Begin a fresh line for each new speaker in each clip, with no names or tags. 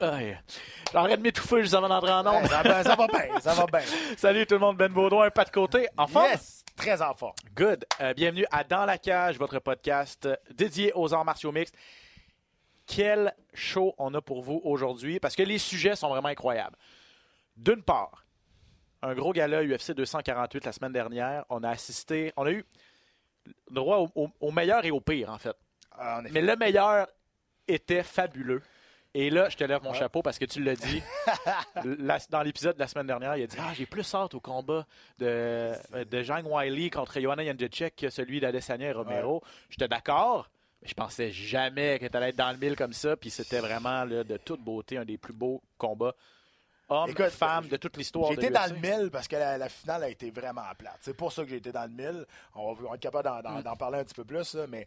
Aïe. J'arrête de m'étouffer juste avant d'entrer en.
Ça va, ça va bien, ça va bien.
Salut tout le monde, Ben Baudouin, pas de côté. En forme?
Yes, très en forme.
Good. Euh, bienvenue à Dans la cage, votre podcast dédié aux arts martiaux mixtes. Quel show on a pour vous aujourd'hui? Parce que les sujets sont vraiment incroyables. D'une part, un gros gala UFC 248 la semaine dernière. On a assisté, on a eu droit au, au- au meilleur et au pire en fait.
Ah.
Mais le meilleur était fabuleux. Et là, je te lève mon chapeau parce que tu l'as dit. La- dans l'épisode de la semaine dernière, il a dit Ah, j'ai plus hâte au combat de, de Zhang Wiley contre Joanna Jędrzejczyk que celui d'Adesanya et Romero. J'étais d'accord, mais je pensais jamais que tu allais être dans le mille comme ça. Puis c'était vraiment là, de toute beauté un des plus beaux combats hommes,
Écoute,
femmes de toute l'histoire.
J'ai
de
été dans
l'UFC.
le mille parce que la, la finale a été vraiment plate. C'est pour ça que j'ai été dans le mille. On va, être capable d'en, d'en- parler un petit peu plus. là, mais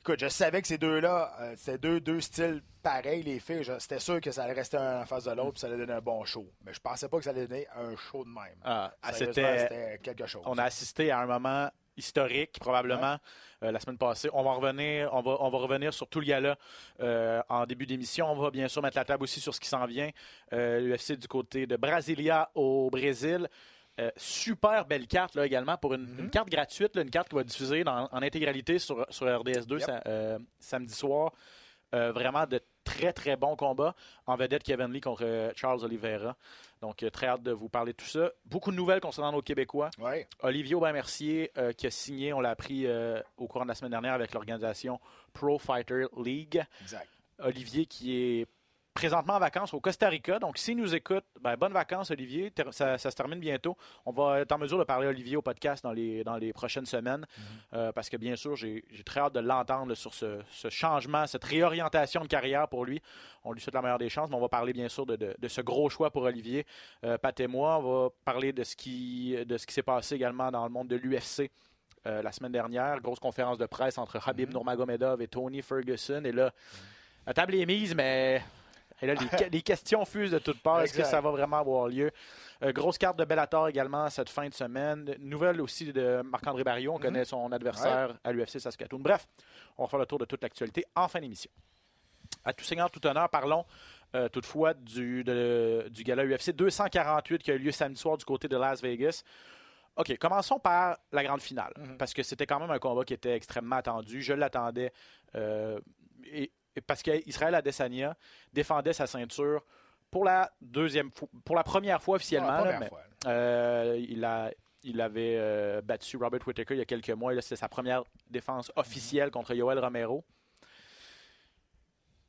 écoute, je savais que ces deux-là, euh, c'était deux, deux styles pareils, les filles. C'était sûr que ça allait rester un en face de l'autre puis ça allait donner un bon show. Mais je pensais pas que ça allait donner un show de même.
Ah, c'était
quelque chose.
On a assisté à un moment historique, probablement, euh, la semaine passée. On va revenir, on va, on va revenir sur tout le gala euh, en début d'émission. On va bien sûr mettre la table aussi sur ce qui s'en vient. Euh, L'UFC du côté de Brasilia au Brésil. Super belle carte là également pour une,
Mm-hmm.
une carte gratuite, là, une carte qui va diffuser dans- en intégralité sur, sur RDS2
Yep.
sa- euh, samedi soir. Vraiment de très très bons combats. En vedette Kevin Lee contre euh, Charles Oliveira. Donc euh, très hâte de vous parler de tout ça. Beaucoup de nouvelles concernant nos Québécois.
Ouais.
Olivier Aubin-Mercier euh, qui a signé, on l'a appris euh, au courant de la semaine dernière avec l'organisation Pro Fighter League.
Exact.
Olivier qui est présentement en vacances au Costa Rica. Donc, s'il nous écoute, ben, bonnes vacances, Olivier. Ça, ça se termine bientôt. On va être en mesure de parler Olivier au podcast dans les, dans les prochaines semaines. Euh, parce que, bien sûr, j'ai très hâte de l'entendre sur ce, ce changement, cette réorientation de carrière pour lui. On lui souhaite la meilleure des chances, mais on va parler, bien sûr, de, de- de ce gros choix pour Olivier. Euh, Pat et moi, on va parler de ce qui, de ce qui s'est passé également dans le monde de l'UFC. euh, la semaine dernière, grosse conférence de presse entre Habib Nurmagomedov et Tony Ferguson. Et là, la table est mise, mais et là, les, que- les questions fusent de toutes parts. Est-ce que ça va vraiment avoir lieu? Euh, grosse carte de Bellator également cette fin de semaine. Nouvelle aussi de Marc-André Barriot. On connaît son adversaire à l'UFC Saskatoon. Bref, on va faire le tour de toute l'actualité en fin d'émission. À tout seigneur, tout honneur, parlons euh, toutefois du, de- du gala UFC 248 qui a eu lieu samedi soir du côté de Las Vegas. OK, commençons par la grande finale, parce que c'était quand même un combat qui était extrêmement attendu. Je l'attendais. euh, et parce qu'Israël Adesanya défendait sa ceinture pour la deuxième fois, pour la première fois officiellement.
Ah,
là, mais, euh, il, a, il avait euh, battu Robert Whittaker il y a quelques mois. C'était sa première défense officielle contre Yoel Romero.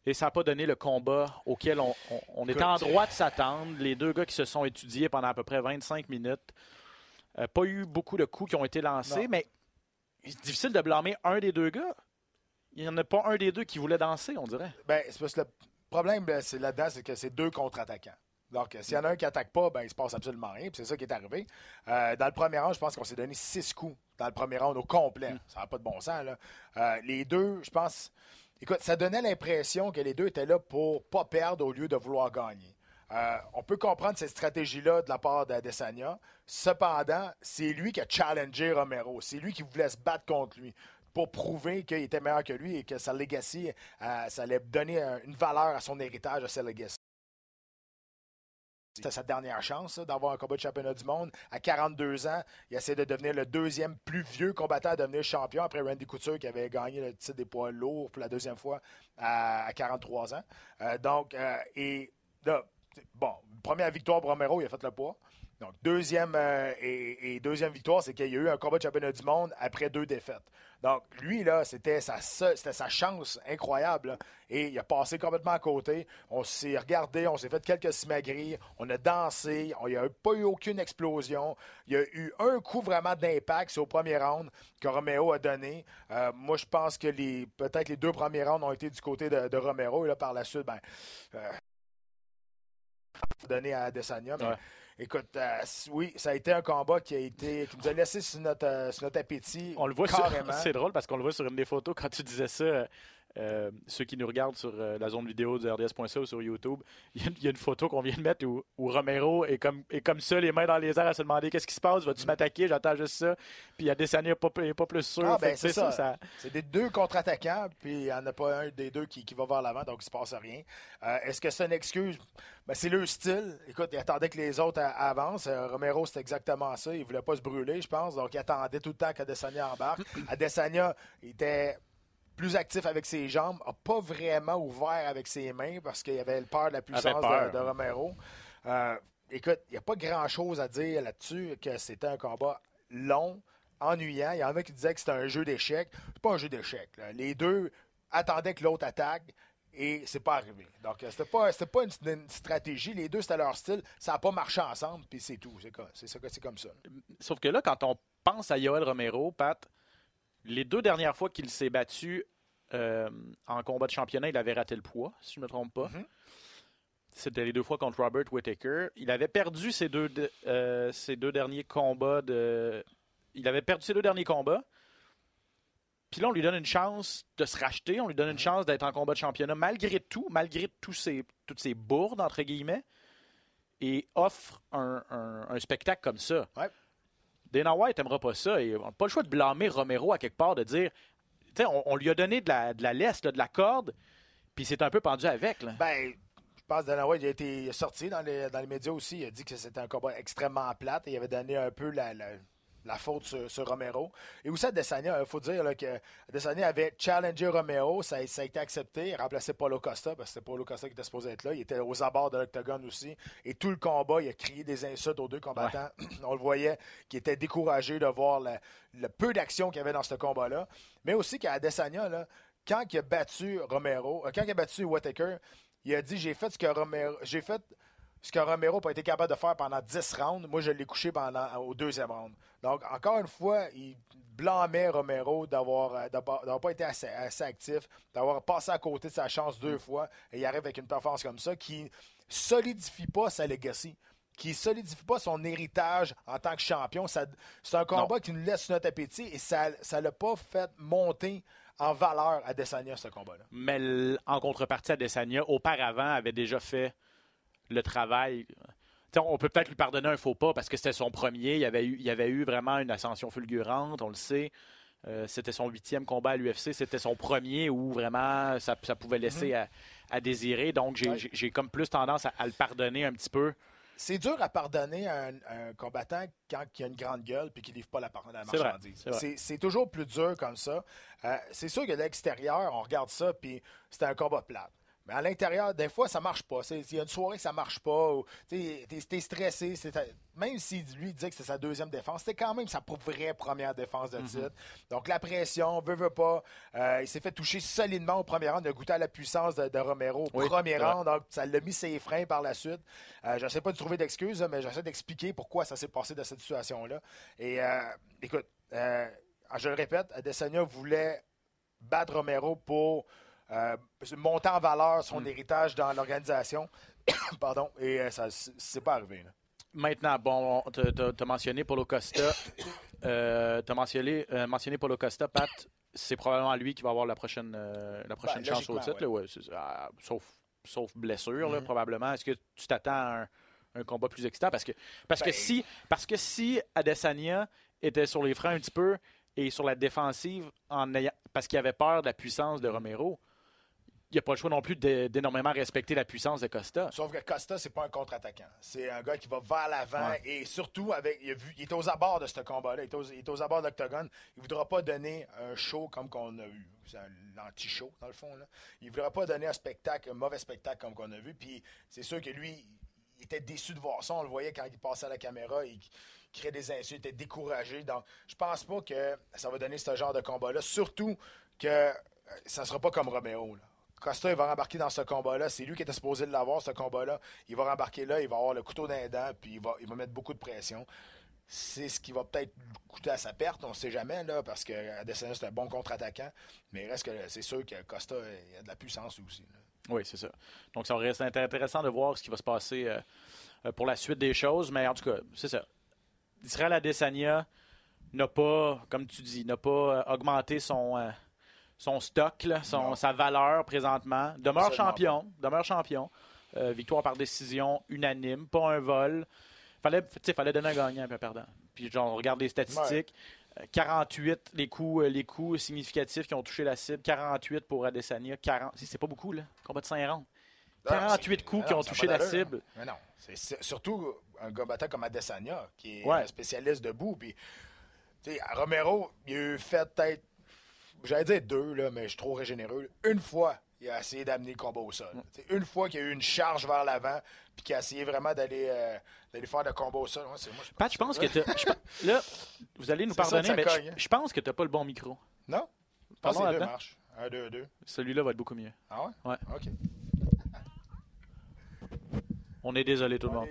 Et ça n'a pas donné le combat auquel on, on- on était en droit de s'attendre. Les deux gars qui se sont étudiés pendant à peu près 25 minutes. Euh, pas eu beaucoup de coups qui ont été lancés,
Non.
mais c'est difficile de blâmer un des deux gars. Il n'y en a pas un des deux qui voulait danser, on dirait.
Ben, c'est parce que le problème ben, c'est là-dedans, c'est que c'est deux contre-attaquants. Donc, s'il y en a un qui attaque pas, ben, il se passe absolument rien. C'est ça qui est arrivé. Euh, dans le premier round, je pense qu'on s'est donné six coups dans le premier round au complet. Ça n'a pas de bon sens. Là. Euh, les deux, je pense. Écoute, ça donnait l'impression que les deux étaient là pour pas perdre au lieu de vouloir gagner. Euh, on peut comprendre cette stratégie-là de la part d'Adesanya. Cependant, c'est lui qui a challengé Romero. C'est lui qui voulait se battre contre lui pour prouver qu'il était meilleur que lui et que sa legacy, euh, ça allait donner euh, une valeur à son héritage, à sa legacy. C'était sa dernière chance d'avoir un combat de championnat du monde. À 42 ans, il essaie de devenir le deuxième plus vieux combattant à devenir champion après Randy Couture qui avait gagné le titre des poids lourds pour la deuxième fois à, à 43 ans. Euh, donc, euh, et là, bon, première victoire pour Romero, il a fait le poids. Donc, deuxième, euh, et deuxième victoire, c'est qu'il y a eu un combat de championnat du monde après deux défaites. Donc, lui, là, c'était sa, chance incroyable. Et il a passé complètement à côté. On s'est regardé, on s'est fait quelques simagris, on a dansé, il n'y a pas eu aucune explosion. Il y a eu un coup vraiment d'impact, au premier round que Romero a donné. Euh, moi, je pense que peut-être les deux premiers rounds ont été du côté de, Romero. Et là, par la suite, ben, euh, à Adesanya. Écoute, euh, oui, ça a été un combat qui a été qui nous a laissé sur notre, euh, sur notre appétit.
On le voit sur-
carrément.
C'est drôle parce qu'on le voit sur une des photos quand tu disais ça. Euh, ceux qui nous regardent sur euh, la zone vidéo du RDS.ca ou sur YouTube, il y, a- il y a une photo qu'on vient de mettre où, où Romero est comme, est comme ça, les mains dans les airs, à se demander qu'est-ce qui se passe, vas-tu m'attaquer, j'attends juste ça. Puis il y a des années pas, pas plus sûr.
Ah, ben, c'est
sais,
ça. C'est des deux contre-attaquants, puis il n'y en a pas un des deux qui, qui va vers l'avant, donc il ne se passe rien. Euh, Est-ce que c'est une excuse? Ben, c'est leur style. Écoute, il attendait que les autres avancent. Romero, c'est exactement ça. Il ne voulait pas se brûler, je pense. Donc, il attendait tout le temps qu'Adesanya embarque. Adesanya était plus actif avec ses jambes, n'a pas vraiment ouvert avec ses mains parce qu'il avait peur de la puissance de, de Romero. Euh, écoute, il n'y a pas grand-chose à dire là-dessus, que c'était un combat long, ennuyant. Il y en a qui disaient que c'était un jeu d'échecs. C'est pas un jeu d'échecs. Les deux attendaient que l'autre attaque et c'est pas arrivé. Donc, euh, c'était pas, c'était pas une, une stratégie. Les deux, c'était leur style. Ça n'a pas marché ensemble, puis c'est tout. C'est, c'est, c'est comme ça.
Sauf que là, quand on pense à Yoel Romero, Pat, les deux dernières fois qu'il s'est battu euh, en combat de championnat, il avait raté le poids, si je ne me trompe pas.
Mhm.
C'était les deux fois contre Robert Whittaker. Il avait perdu ses deux, de- euh, ses deux derniers combats de. Il avait perdu ses deux derniers combats. Puis là, on lui donne une chance de se racheter, on lui donne une chance d'être en combat de championnat, malgré tout, malgré tous ces, toutes ces bourdes, entre guillemets, et offre un, un- un spectacle comme ça.
Ouais.
Dana White n'aimera pas ça. On n'a pas le choix de blâmer Romero à quelque part, de dire, on, on lui a donné de la, de la de la corde, puis c'est un peu pendu avec.
Ben, je pense que Dana White il a été sorti dans les, dans les médias aussi. Il a dit que c'était un combat extrêmement plate et il avait donné un peu la- la faute sur, sur Romero. Et aussi, Adesanya, il faut dire là, que Adesanya avait challengé Romero. Ça, ça a été accepté. Il remplaçait Paulo Costa parce que c'était Paulo Costa qui était supposé être là. Il était aux abords de l'octogone aussi. Et tout le combat, il a crié des insultes aux deux combattants. On le voyait qui était découragé de voir le, le peu d'action qu'il y avait dans ce combat-là. Mais aussi qu'à Adesanya, là, quand il a battu Romero, euh, quand il a battu Whittaker, il a dit j'ai fait ce que Romero j'ai fait ce que Romero n'a pas été capable de faire pendant 10 rounds. Moi, je l'ai couché pendant au deuxième round. Donc, encore une fois, il blâmait Romero d'avoir euh, pas été assez, assez actif, d'avoir passé à côté de sa chance deux fois. Et il arrive avec une performance comme ça qui solidifie pas sa legacy qui solidifie pas son héritage en tant que champion. C'est un combat qui nous laisse notre appétit et ça ne l'a pas fait monter en valeur à Desania, ce combat-là.
Mais en contrepartie, Adesanya, auparavant, avait déjà fait le travail. T'sais, on peut peut-être lui pardonner un faux pas parce que c'était son premier. Il y avait eu, il y avait eu vraiment une ascension fulgurante, on le sait. Euh, c'était son huitième combat à l'UFC. C'était son premier où vraiment ça, ça pouvait laisser à, à désirer. Donc, j'ai comme plus tendance à, à le pardonner un petit peu.
C'est dur à pardonner à un, un combattant quand il a une grande gueule et qu'il livre pas la, la marchandise.
c'est
toujours plus dur comme ça. Euh, c'est sûr que de l'extérieur, on regarde ça puis c'était un combat plate. Mais à l'intérieur, des fois, ça marche pas. C'est- Il y a une soirée que ça marche pas. Tu es, stressé. c'est Même si lui disait que c'était sa deuxième défense, c'était quand même sa vraie première défense de titre. Donc la pression, veut, veut pas. Euh, il s'est fait toucher solidement au premier round. Il a goûté à la puissance de, de Romero au
Oui,
premier
c'est
round. Donc ça l'a mis ses freins par la suite. Euh, j'essaie pas de trouver d'excuses, mais j'essaie d'expliquer pourquoi ça s'est passé dans cette situation-là. Et euh, écoute, euh, je le répète, Adesanya voulait battre Romero pour euh, monter en valeur son
Mm.
héritage dans l'organisation. Pardon. Et euh, ça c'est pas arrivé. là.
Maintenant, bon, tu as mentionné Paulo Costa. Euh, tu as mentionné, euh, mentionné Paulo Costa, Pat. C'est probablement lui qui va avoir la prochaine, la prochaine
Ben,
chance au titre. là, ouais, ah, sauf, sauf blessure, là,
Mhm.
probablement. Est-ce que tu t'attends à un, un combat plus excitant? Parce que, parce, que
Ben-
si, parce que si Adesanya était sur les freins un petit peu et sur la défensive en ayant, parce qu'il avait peur de la puissance de Romero, il a pas le choix non plus d'é- d'énormément respecter la puissance de Costa.
Sauf que Costa, c'est pas un contre-attaquant. C'est un gars qui va vers l'avant
Ouais.
et surtout, avec, il, a vu, il est aux abords de ce combat-là. Il est aux, il est aux abords de l'octogone. Il voudra pas donner un show comme qu'on a eu. C'est un anti-show, dans le fond. Là. Il voudra pas donner un spectacle, un mauvais spectacle comme qu'on a vu. Puis c'est sûr que lui, il était déçu de voir ça. On le voyait quand il passait à la caméra. Il créait des insultes, il était découragé. Donc, je pense pas que ça va donner ce genre de combat-là. Surtout que euh, ça sera pas comme Romeo. Là. Costa, il va rembarquer dans ce combat-là. C'est lui qui était supposé l'avoir, ce combat-là. Il va rembarquer là, il va avoir le couteau dans les dents, puis il va, mettre beaucoup de pression. C'est ce qui va peut-être coûter à sa perte, on ne sait jamais, là, parce que Adesanya, c'est un bon contre-attaquant. Mais il reste que c'est sûr que Costa, a de la puissance aussi.
Oui, c'est ça. Donc, ça reste intéressant de voir ce qui va se passer euh, pour la suite des choses. Mais en tout cas, c'est ça. Israël Adesanya n'a pas, comme tu dis, n'a pas euh, augmenté son, euh, son stock, là, son, sa valeur présentement. Demeure
Absolument
champion. Demeure champion. Euh, victoire par décision unanime, pas un vol. Fallait, fallait donner un gagnant et un perdant. Puis, genre, on regarde les statistiques. Euh, 48 les coups, euh, les coups significatifs qui ont touché la cible. 48 pour Adesanya. 40, c'est pas beaucoup, là. Combat de 5 rounds.
Non,
48
c'est-
coups
non,
qui ont
ça a
touché la cible.
hein. Mais non, c'est- surtout un gars battant comme Adesanya, qui est
Ouais.
un spécialiste debout. Puis, Romero, il a eu fait peut-être, j'allais dire deux, là, mais je suis trop généreux. Une fois, il a essayé d'amener le combat au sol. Tu sais, Une fois qu'il y a eu une charge vers l'avant, puis qu'il a essayé vraiment d'aller euh, faire le combat au sol. Ouais, c'est moi, je
Pat, je pense que pense- Là, vous allez nous pardonner,
que ça
mais
cogne,
je,
hein.
je pense que t'as pas le bon micro.
Non?
Pardon,
que les deux marchent. Un, deux, deux.
Celui-là va être beaucoup mieux.
Ah ouais?
Ouais.
OK.
On est désolé, tout le
On
monde.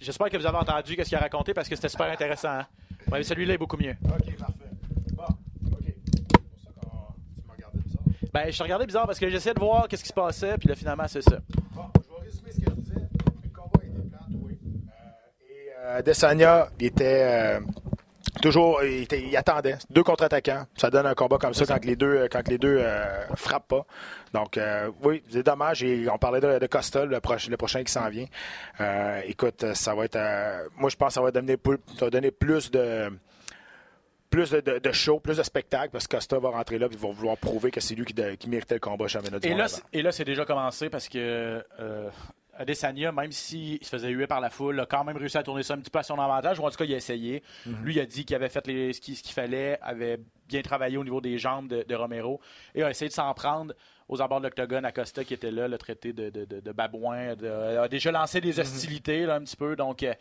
J'espère que vous avez entendu ce qu'il a raconté parce que c'était super intéressant. hein. Ouais, celui-là est beaucoup mieux.
OK, parfait. Bon, OK. C'est pour ça que tu m'as regardé bizarre.
Ben, je regardais bizarre parce que j'essayais de voir qu'est-ce qui se passait, puis là, finalement, c'est ça.
Bon, je vais résumer ce que je disais. Le combat était oui. Euh, et euh, Adesanya, il était euh, toujours, il, attendait. Deux contre-attaquants. Ça donne un combat comme ça quand les deux, quand les deux euh, frappent pas. Donc, oui, c'est dommage. Et on parlait de, de le, le prochain qui s'en vient. Écoute, ça va être. moi, je pense que ça va donner plus de. Plus de, de, de show, plus de spectacle, parce que Costa va rentrer là et va vouloir prouver que c'est lui qui, de- qui méritait le combat championnat du
Et
monde
là, et là, c'est déjà commencé parce que euh, Adesanya, même s'il se faisait huer par la foule, a quand même réussi à tourner ça un petit peu à son avantage, ou en tout cas, il a essayé.
Mhm.
Lui, il a dit qu'il avait fait les, ce qu'il fallait, avait bien travaillé au niveau des jambes de, de Romero, et a essayé de s'en prendre aux abords de l'octogone à Costa, qui était là, le traité de, de, de- de babouin, a déjà lancé
Mhm.
des hostilités là, un petit peu, donc... euh,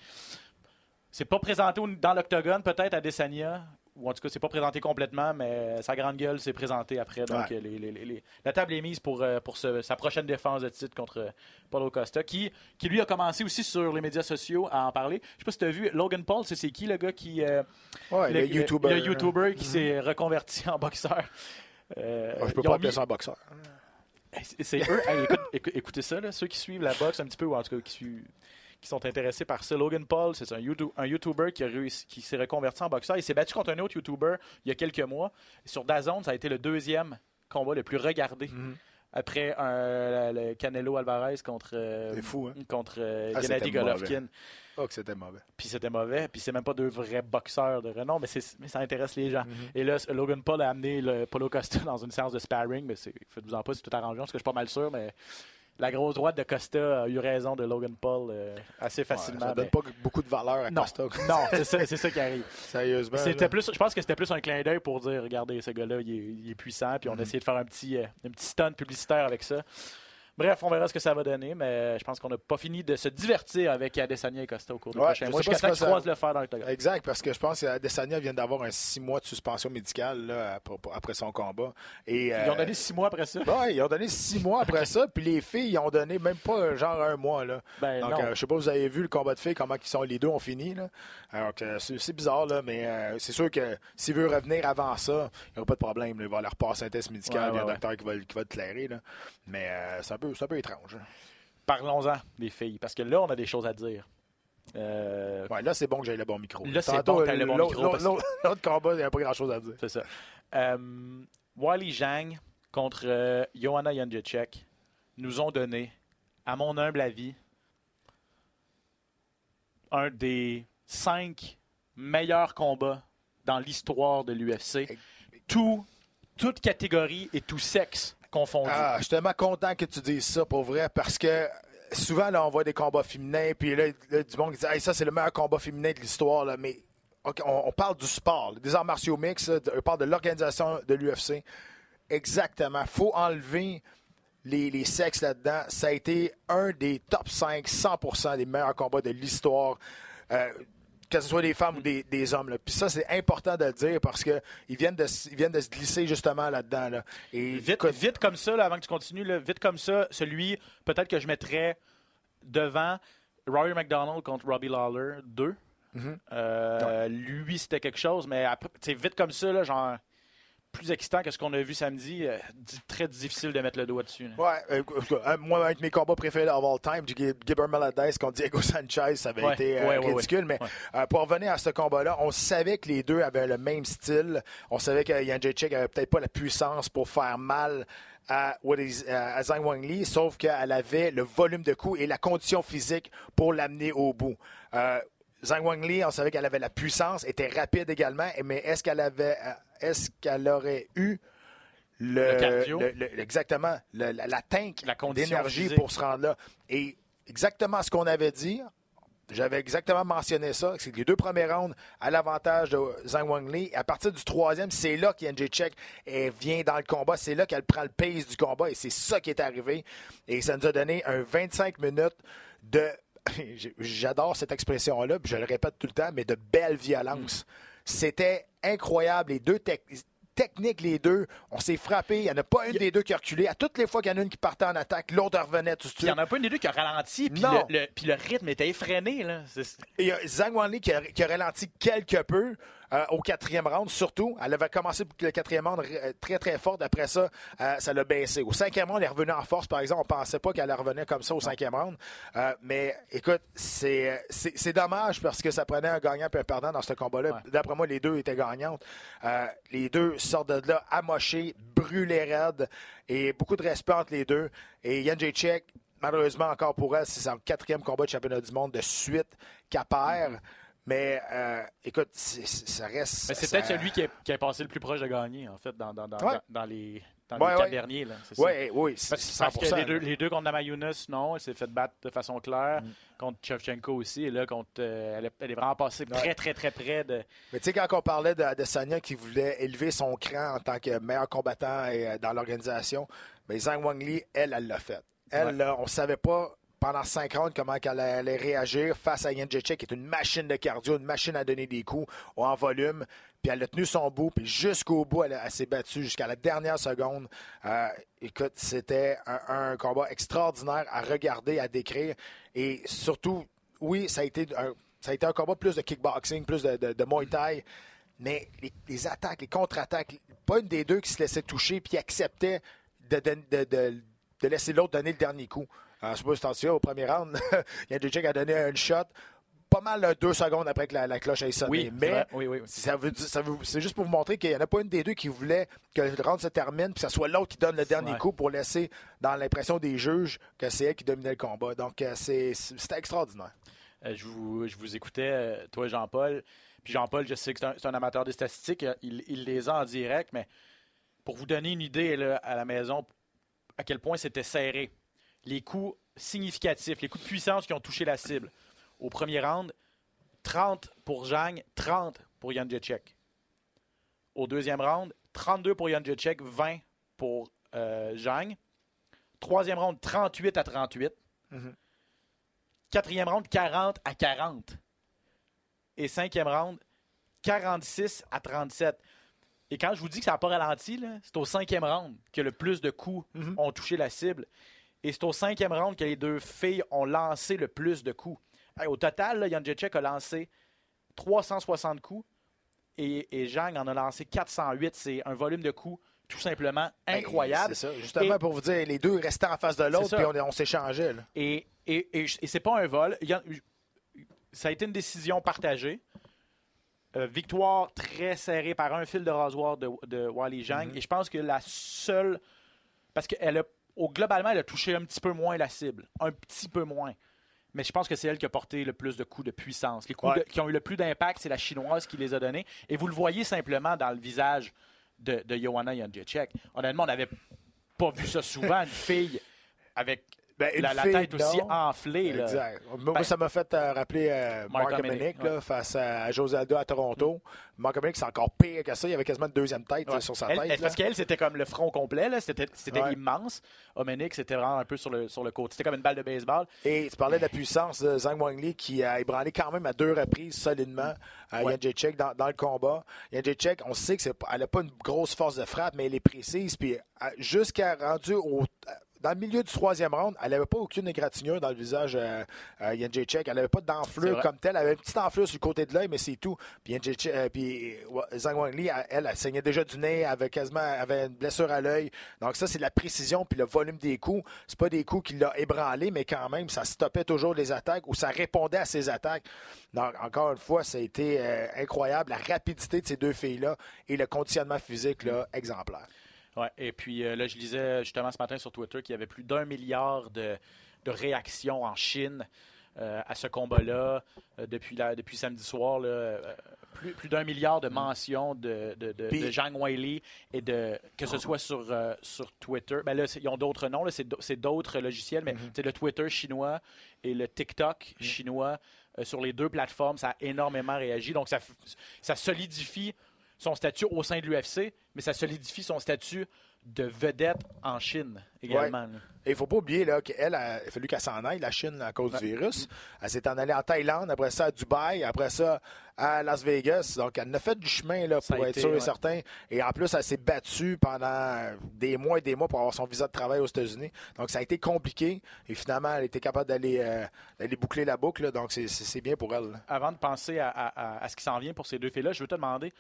c'est pas présenté dans l'octogone, peut-être à Desania, ou en tout cas, c'est pas présenté complètement, mais sa grande gueule s'est présentée après. Donc,
Ouais.
les- les- les- les- la table est mise pour, euh, pour ce- sa prochaine défense de titre contre euh, Paulo Costa, qui, qui lui a commencé aussi sur les médias sociaux à en parler. Je sais pas si tu as vu, Logan Paul, c'est qui le gars qui. euh,
Ouais, le, YouTuber.
le YouTuber qui s'est reconverti en boxeur? Euh,
Ah, je peux pas appeler
mis-
ça un boxeur.
c'est- eux. Hey, écoute- écou- écoutez ça, là, ceux qui suivent la boxe un petit peu, ou en tout cas qui, suivent- qui sont intéressés par ça. Logan Paul, c'est un, YouTube- un YouTuber qui, a réussi- qui s'est reconverti en boxeur. Il s'est battu contre un autre YouTuber il y a quelques mois. Sur DAZN, ça a été le deuxième combat le plus regardé.
Mhm.
Après un- le Canelo Alvarez contre, euh,
fou, hein?
contre euh,
Ah,
Gennady Golovkin.
Oh, que c'était mauvais.
Puis c'était mauvais. Puis c'est même pas deux vrais boxeurs de renom, mais, ça intéresse les gens.
Mhm.
Et là, Logan Paul a amené le Polo Costa dans une séance de sparring. Mais faites-vous en pas, c'est tout arrangé, parce que je suis pas mal sûr. Mais la grosse droite de Costa a eu raison de Logan Paul euh, assez
Ouais,
facilement.
ça donne
mais-
pas beaucoup de valeur à
non,
Costa.
non c'est ça, ça qui arrive.
Sérieusement.
C'était plus, je pense que c'était plus un clin d'œil pour dire, regardez, ce gars-là, il, est- il est puissant. Puis on
Mhm.
a essayé de faire un petit, euh, un petit stunt publicitaire avec ça. Bref, on verra ce que ça va donner, mais je pense qu'on n'a pas fini de se divertir avec Adesanya et Costa au cours du
Ouais,
prochain
je
mois. Jusqu'à
si
croisent le fer dans l'octogone.
Exact, parce que je pense que Adesanya vient d'avoir un six mois de suspension médicale là, après son combat. Et,
Ils
euh,
ont donné six mois après ça.
Ouais, ils ont donné six mois après ça, puis les filles, ils ont donné même pas euh, genre un mois. Là.
Ben
Donc, euh, je sais pas, vous avez vu le combat de filles, comment ils sont, les deux ont fini. Là. Alors que c'est bizarre, là, mais euh, c'est sûr que s'il veut revenir avant ça, il n'y aura pas de problème. là. Il va leur passer un test médical,
Ouais,
il y a un docteur qui va, qui va le clairer. Là. Mais c'est un, peu- c'est un peu étrange. hein.
Parlons-en des filles, parce que là, on a des choses à dire. Euh,
Ouais, là, c'est bon que j'aille le bon micro.
Là, c'est bon que t'aies le bon micro,
L'autre combat, il n'y a pas grand-chose à dire.
C'est ça. Euh, Wally Zhang contre euh, Johanna Jędrzejczyk nous ont donné, à mon humble avis, un des cinq meilleurs combats dans l'histoire de l'UFC. Tout, toute catégorie et tout sexe
Ah, je suis tellement content que tu dises ça pour vrai parce que souvent là, on voit des combats féminins puis là, du monde qui dit ça c'est le meilleur combat féminin de l'histoire là, mais on, parle du sport, des arts martiaux mix, on parle de l'organisation de l'UFC. Exactement. faut enlever les, les sexes là-dedans. Ça a été un des top 5, 100% des meilleurs combats de l'histoire. Euh, que ce soit des femmes ou des, des hommes. là. Puis ça, c'est important de le dire parce qu'ils viennent, de, ils viennent de se glisser justement là-dedans. là. Et
Vite, vite comme ça, là, avant que tu continues, là, vite comme ça, celui peut-être que je mettrais devant Rory McDonald contre Robbie Lawler 2.
Mhm.
Euh, Lui, c'était quelque chose, mais après, vite comme ça, là, genre plus excitant que ce qu'on a vu samedi, euh, très difficile de mettre le doigt dessus. là.
Ouais, euh, euh, moi, un de mes combats préférés of all time, Gib- Gibber Melendez contre Diego Sanchez, ça avait
Ouais,
été euh,
ouais, ouais,
ridicule. Mais pour revenir à ce combat-là, on savait que les deux avaient le même style. On savait que Yan Jacek avait peut-être pas la puissance pour faire mal à, Zhang Wanli, sauf qu'elle avait le volume de coups et la condition physique pour l'amener au bout. Zhang Wanli, on savait qu'elle avait la puissance, était rapide également, mais est-ce qu'elle avait, euh, est-ce qu'elle aurait eu le,
Le cardio?
le- le- exactement, la, la tank d'énergie pour se rendre là. Et exactement ce qu'on avait dit, j'avais exactement mentionné ça, c'est que les deux premiers rounds à l'avantage de Zhang Wanli. À partir du troisième, c'est là qu'Yan Jacek vient dans le combat. C'est là qu'elle prend le pace du combat et c'est ça qui est arrivé. Et ça nous a donné un 25 minutes de... J'adore cette expression-là, puis je le répète tout le temps, mais de belle violence. C'était incroyable. Les deux tec- techniques, les deux, on s'est frappé. Il n'y en a pas une des deux qui a reculé. À toutes les fois qu'il y en a une qui partait en attaque, l'autre revenait tout de
Puis Il n'y
suite.
en a pas une des deux qui a ralenti, puis le, le- puis le rythme était effréné. Là.
Il y a Zhang Wanli qui a ralenti quelque peu euh, au quatrième round, surtout. Elle avait commencé le quatrième round euh, très, très fort. Après ça, euh, ça l'a baissé. Au cinquième round, elle est revenue en force, par exemple. On pensait pas qu'elle revenait comme ça au cinquième round. Euh, mais écoute, c'est c'est- c'est dommage parce que ça prenait un gagnant et un perdant dans ce combat-là.
Ouais.
D'après moi, les deux étaient gagnantes. Les deux sortent de là amochés, brûlés raides et beaucoup de respect entre les deux. Et Yan Jacek, malheureusement encore pour elle, c'est son quatrième combat de championnat du monde de suite qu'elle perd. Mais euh, écoute, c'est- ça reste.
Mais c'est
ça-
peut-être celui qui est, qui passé le plus proche de gagner, en fait, dans, dans, dans,
Ouais.
dans les, dans
Ouais,
les quatre
ouais.
derniers. Là.
Ouais, oui, c'est
Parce, parce que
100%.
les deux, les deux contre Namayunas, non, elle s'est fait battre de façon claire.
Mm.
Contre Shevchenko aussi. Et là, contre, euh, elle, est, elle est vraiment passée très, très, très près de.
Mais tu sais, quand on parlait de, de Sanya qui voulait élever son cran en tant que meilleur combattant et, euh, dans l'organisation, mais Zhang Wanli, elle, elle l'a fait. Elle, là, on ne savait pas pendant cinq rounds comment elle allait réagir face à Jacek, qui est une machine de cardio, une machine à donner des coups en volume. Puis elle a tenu son bout, puis jusqu'au bout, elle, s'est battue jusqu'à la dernière seconde. Euh, écoute, c'était un, combat extraordinaire à regarder, à décrire. Et surtout, oui, ça a été un, ça a été un combat plus de kickboxing, plus de, de, de Muay Thai. Mais les, attaques, les contre-attaques, pas une des deux qui se laissait toucher puis acceptait de, de- de laisser l'autre donner le dernier coup. Euh, je sais pas si t'en souviens, au premier round, Jacek a donné un shot pas mal deux secondes après que la, la cloche ait sonné.
Oui,
mais
oui, oui, oui.
ça veut dire- ça veut- c'est juste pour vous montrer qu'il n'y en a pas une des deux qui voulait que le round se termine, puis que ce soit l'autre qui donne le dernier coup pour laisser dans l'impression des juges que c'est elle qui dominait le combat. Donc, euh, c'est- c'était extraordinaire.
Euh, je, vous, je vous écoutais, euh, toi, Jean-Paul. Puis Jean-Paul, je sais que c'est un, un amateur des statistiques. Il, il les a en direct, mais pour vous donner une idée là, à la maison, à quel point c'était serré. Les coups significatifs, les coups de puissance qui ont touché la cible. Au premier round, 30 pour Zhang, 30 pour Jan Jacek. Au deuxième round, 32 pour Jan Jacek, 20 pour euh, Zhang. Troisième round, 38 à 38.
Mhm.
Quatrième round, 40 à 40. Et cinquième round, 46 à 37. Et quand je vous dis que ça n'a pas ralenti, c'est au cinquième round que le plus de coups
Mhm.
ont touché la cible. Et c'est au cinquième round que les deux filles ont lancé le plus de coups. Hey, au total, Jan Jacek a lancé 360 coups et, et Zhang en a lancé 408. C'est un volume de coups tout simplement incroyable.
C'est ça. Justement,
Et-
pour vous dire, les deux restaient en face de l'autre, puis on, on s'échangeait.
Et, et, et, et c'est pas un vol. A- ça a été une décision partagée. Euh, victoire très serrée par un fil de rasoir de, de Wally Zhang. Et je pense que la seule. Parce qu'elle a. Au, globalement, elle a touché un petit peu moins la cible. Un petit peu moins. Mais je pense que c'est elle qui a porté le plus de coups de puissance. Les coups
Ouais.
de- qui ont eu le plus d'impact, c'est la chinoise qui les a donnés. Et vous le voyez simplement dans le visage de, de Johanna Jędrzejczyk. Honnêtement, on avait pas vu ça souvent, une fille avec
Ben,
la, la tête aussi enflée. Là.
Exact. Moi,
Ben,
ça m'a fait euh, rappeler euh,
Mark
Mark
Dominic,
Dominic
ouais.
là, face à José Aldo à Toronto. Mark Dominic, c'est encore pire que ça. Il y avait quasiment une deuxième tête
Ouais.
sur sa
Elle-
tête.
elle- parce qu'elle, c'était comme le front complet, c'était
Ouais.
immense. Omenic, c'était vraiment un peu sur le, sur le côté. C'était comme une balle de baseball.
Et tu parlais de la puissance de Zhang Wanli qui a ébranlé quand même à deux reprises solidement à
Ouais.
Yan Jacek dans, dans le combat. Yan Jacek, on sait qu'elle n'a pas une grosse force de frappe, mais elle est précise. Puis euh, jusqu'à rendu au. Dans le milieu du troisième round, elle n'avait pas aucune égratignure dans le visage euh, euh, Jacek. Elle n'avait pas d'enflure comme telle. Elle avait une petite enflure sur le côté de l'œil, mais c'est tout. Puis, euh, puis Zhang Wanli, elle, elle, elle saignait déjà du nez, elle avait quasiment avait une blessure à l'œil. Donc ça, c'est de la précision puis le volume des coups. C'est pas des coups qui l'ont ébranlé, mais quand même, ça stoppait toujours les attaques ou ça répondait à ses attaques. Donc, encore une fois, ça a été euh, incroyable, la rapidité de ces deux filles-là et le conditionnement physique là, exemplaire.
Ouais, et puis euh, là, je lisais justement ce matin sur Twitter qu'il y avait plus d'un milliard de, de réactions en Chine euh, à ce combat-là euh, depuis, la- depuis samedi soir. là, plus plus d'un milliard de mentions de, de, de, Zhang Weili et de que ce soit sur, euh, sur Twitter. Ben là, ils ont d'autres noms, c'est d'au- c'est d'autres logiciels, mais c'est le Twitter chinois et le TikTok chinois. euh, sur les deux plateformes, ça a énormément réagi. Donc, ça, ça solidifie son statut au sein de l'UFC, mais ça solidifie son statut de vedette en Chine également.
Et il ne faut pas oublier qu'elle, a, fallu qu'elle s'en aille, la Chine, à cause du virus. Elle s'est en allée en Thaïlande, après ça à Dubaï, après ça à Las Vegas. Donc, elle a fait du chemin là, pour être
été,
sûr et certain. Et en plus, elle s'est battue pendant des mois et des mois pour avoir son visa de travail aux États-Unis. Donc, ça a été compliqué. Et finalement, elle était capable d'aller euh, boucler la boucle. là. Donc, c'est- bien pour elle. là.
Avant de penser à, à- à- à ce qui s'en vient pour ces deux filles-là, je veux te demander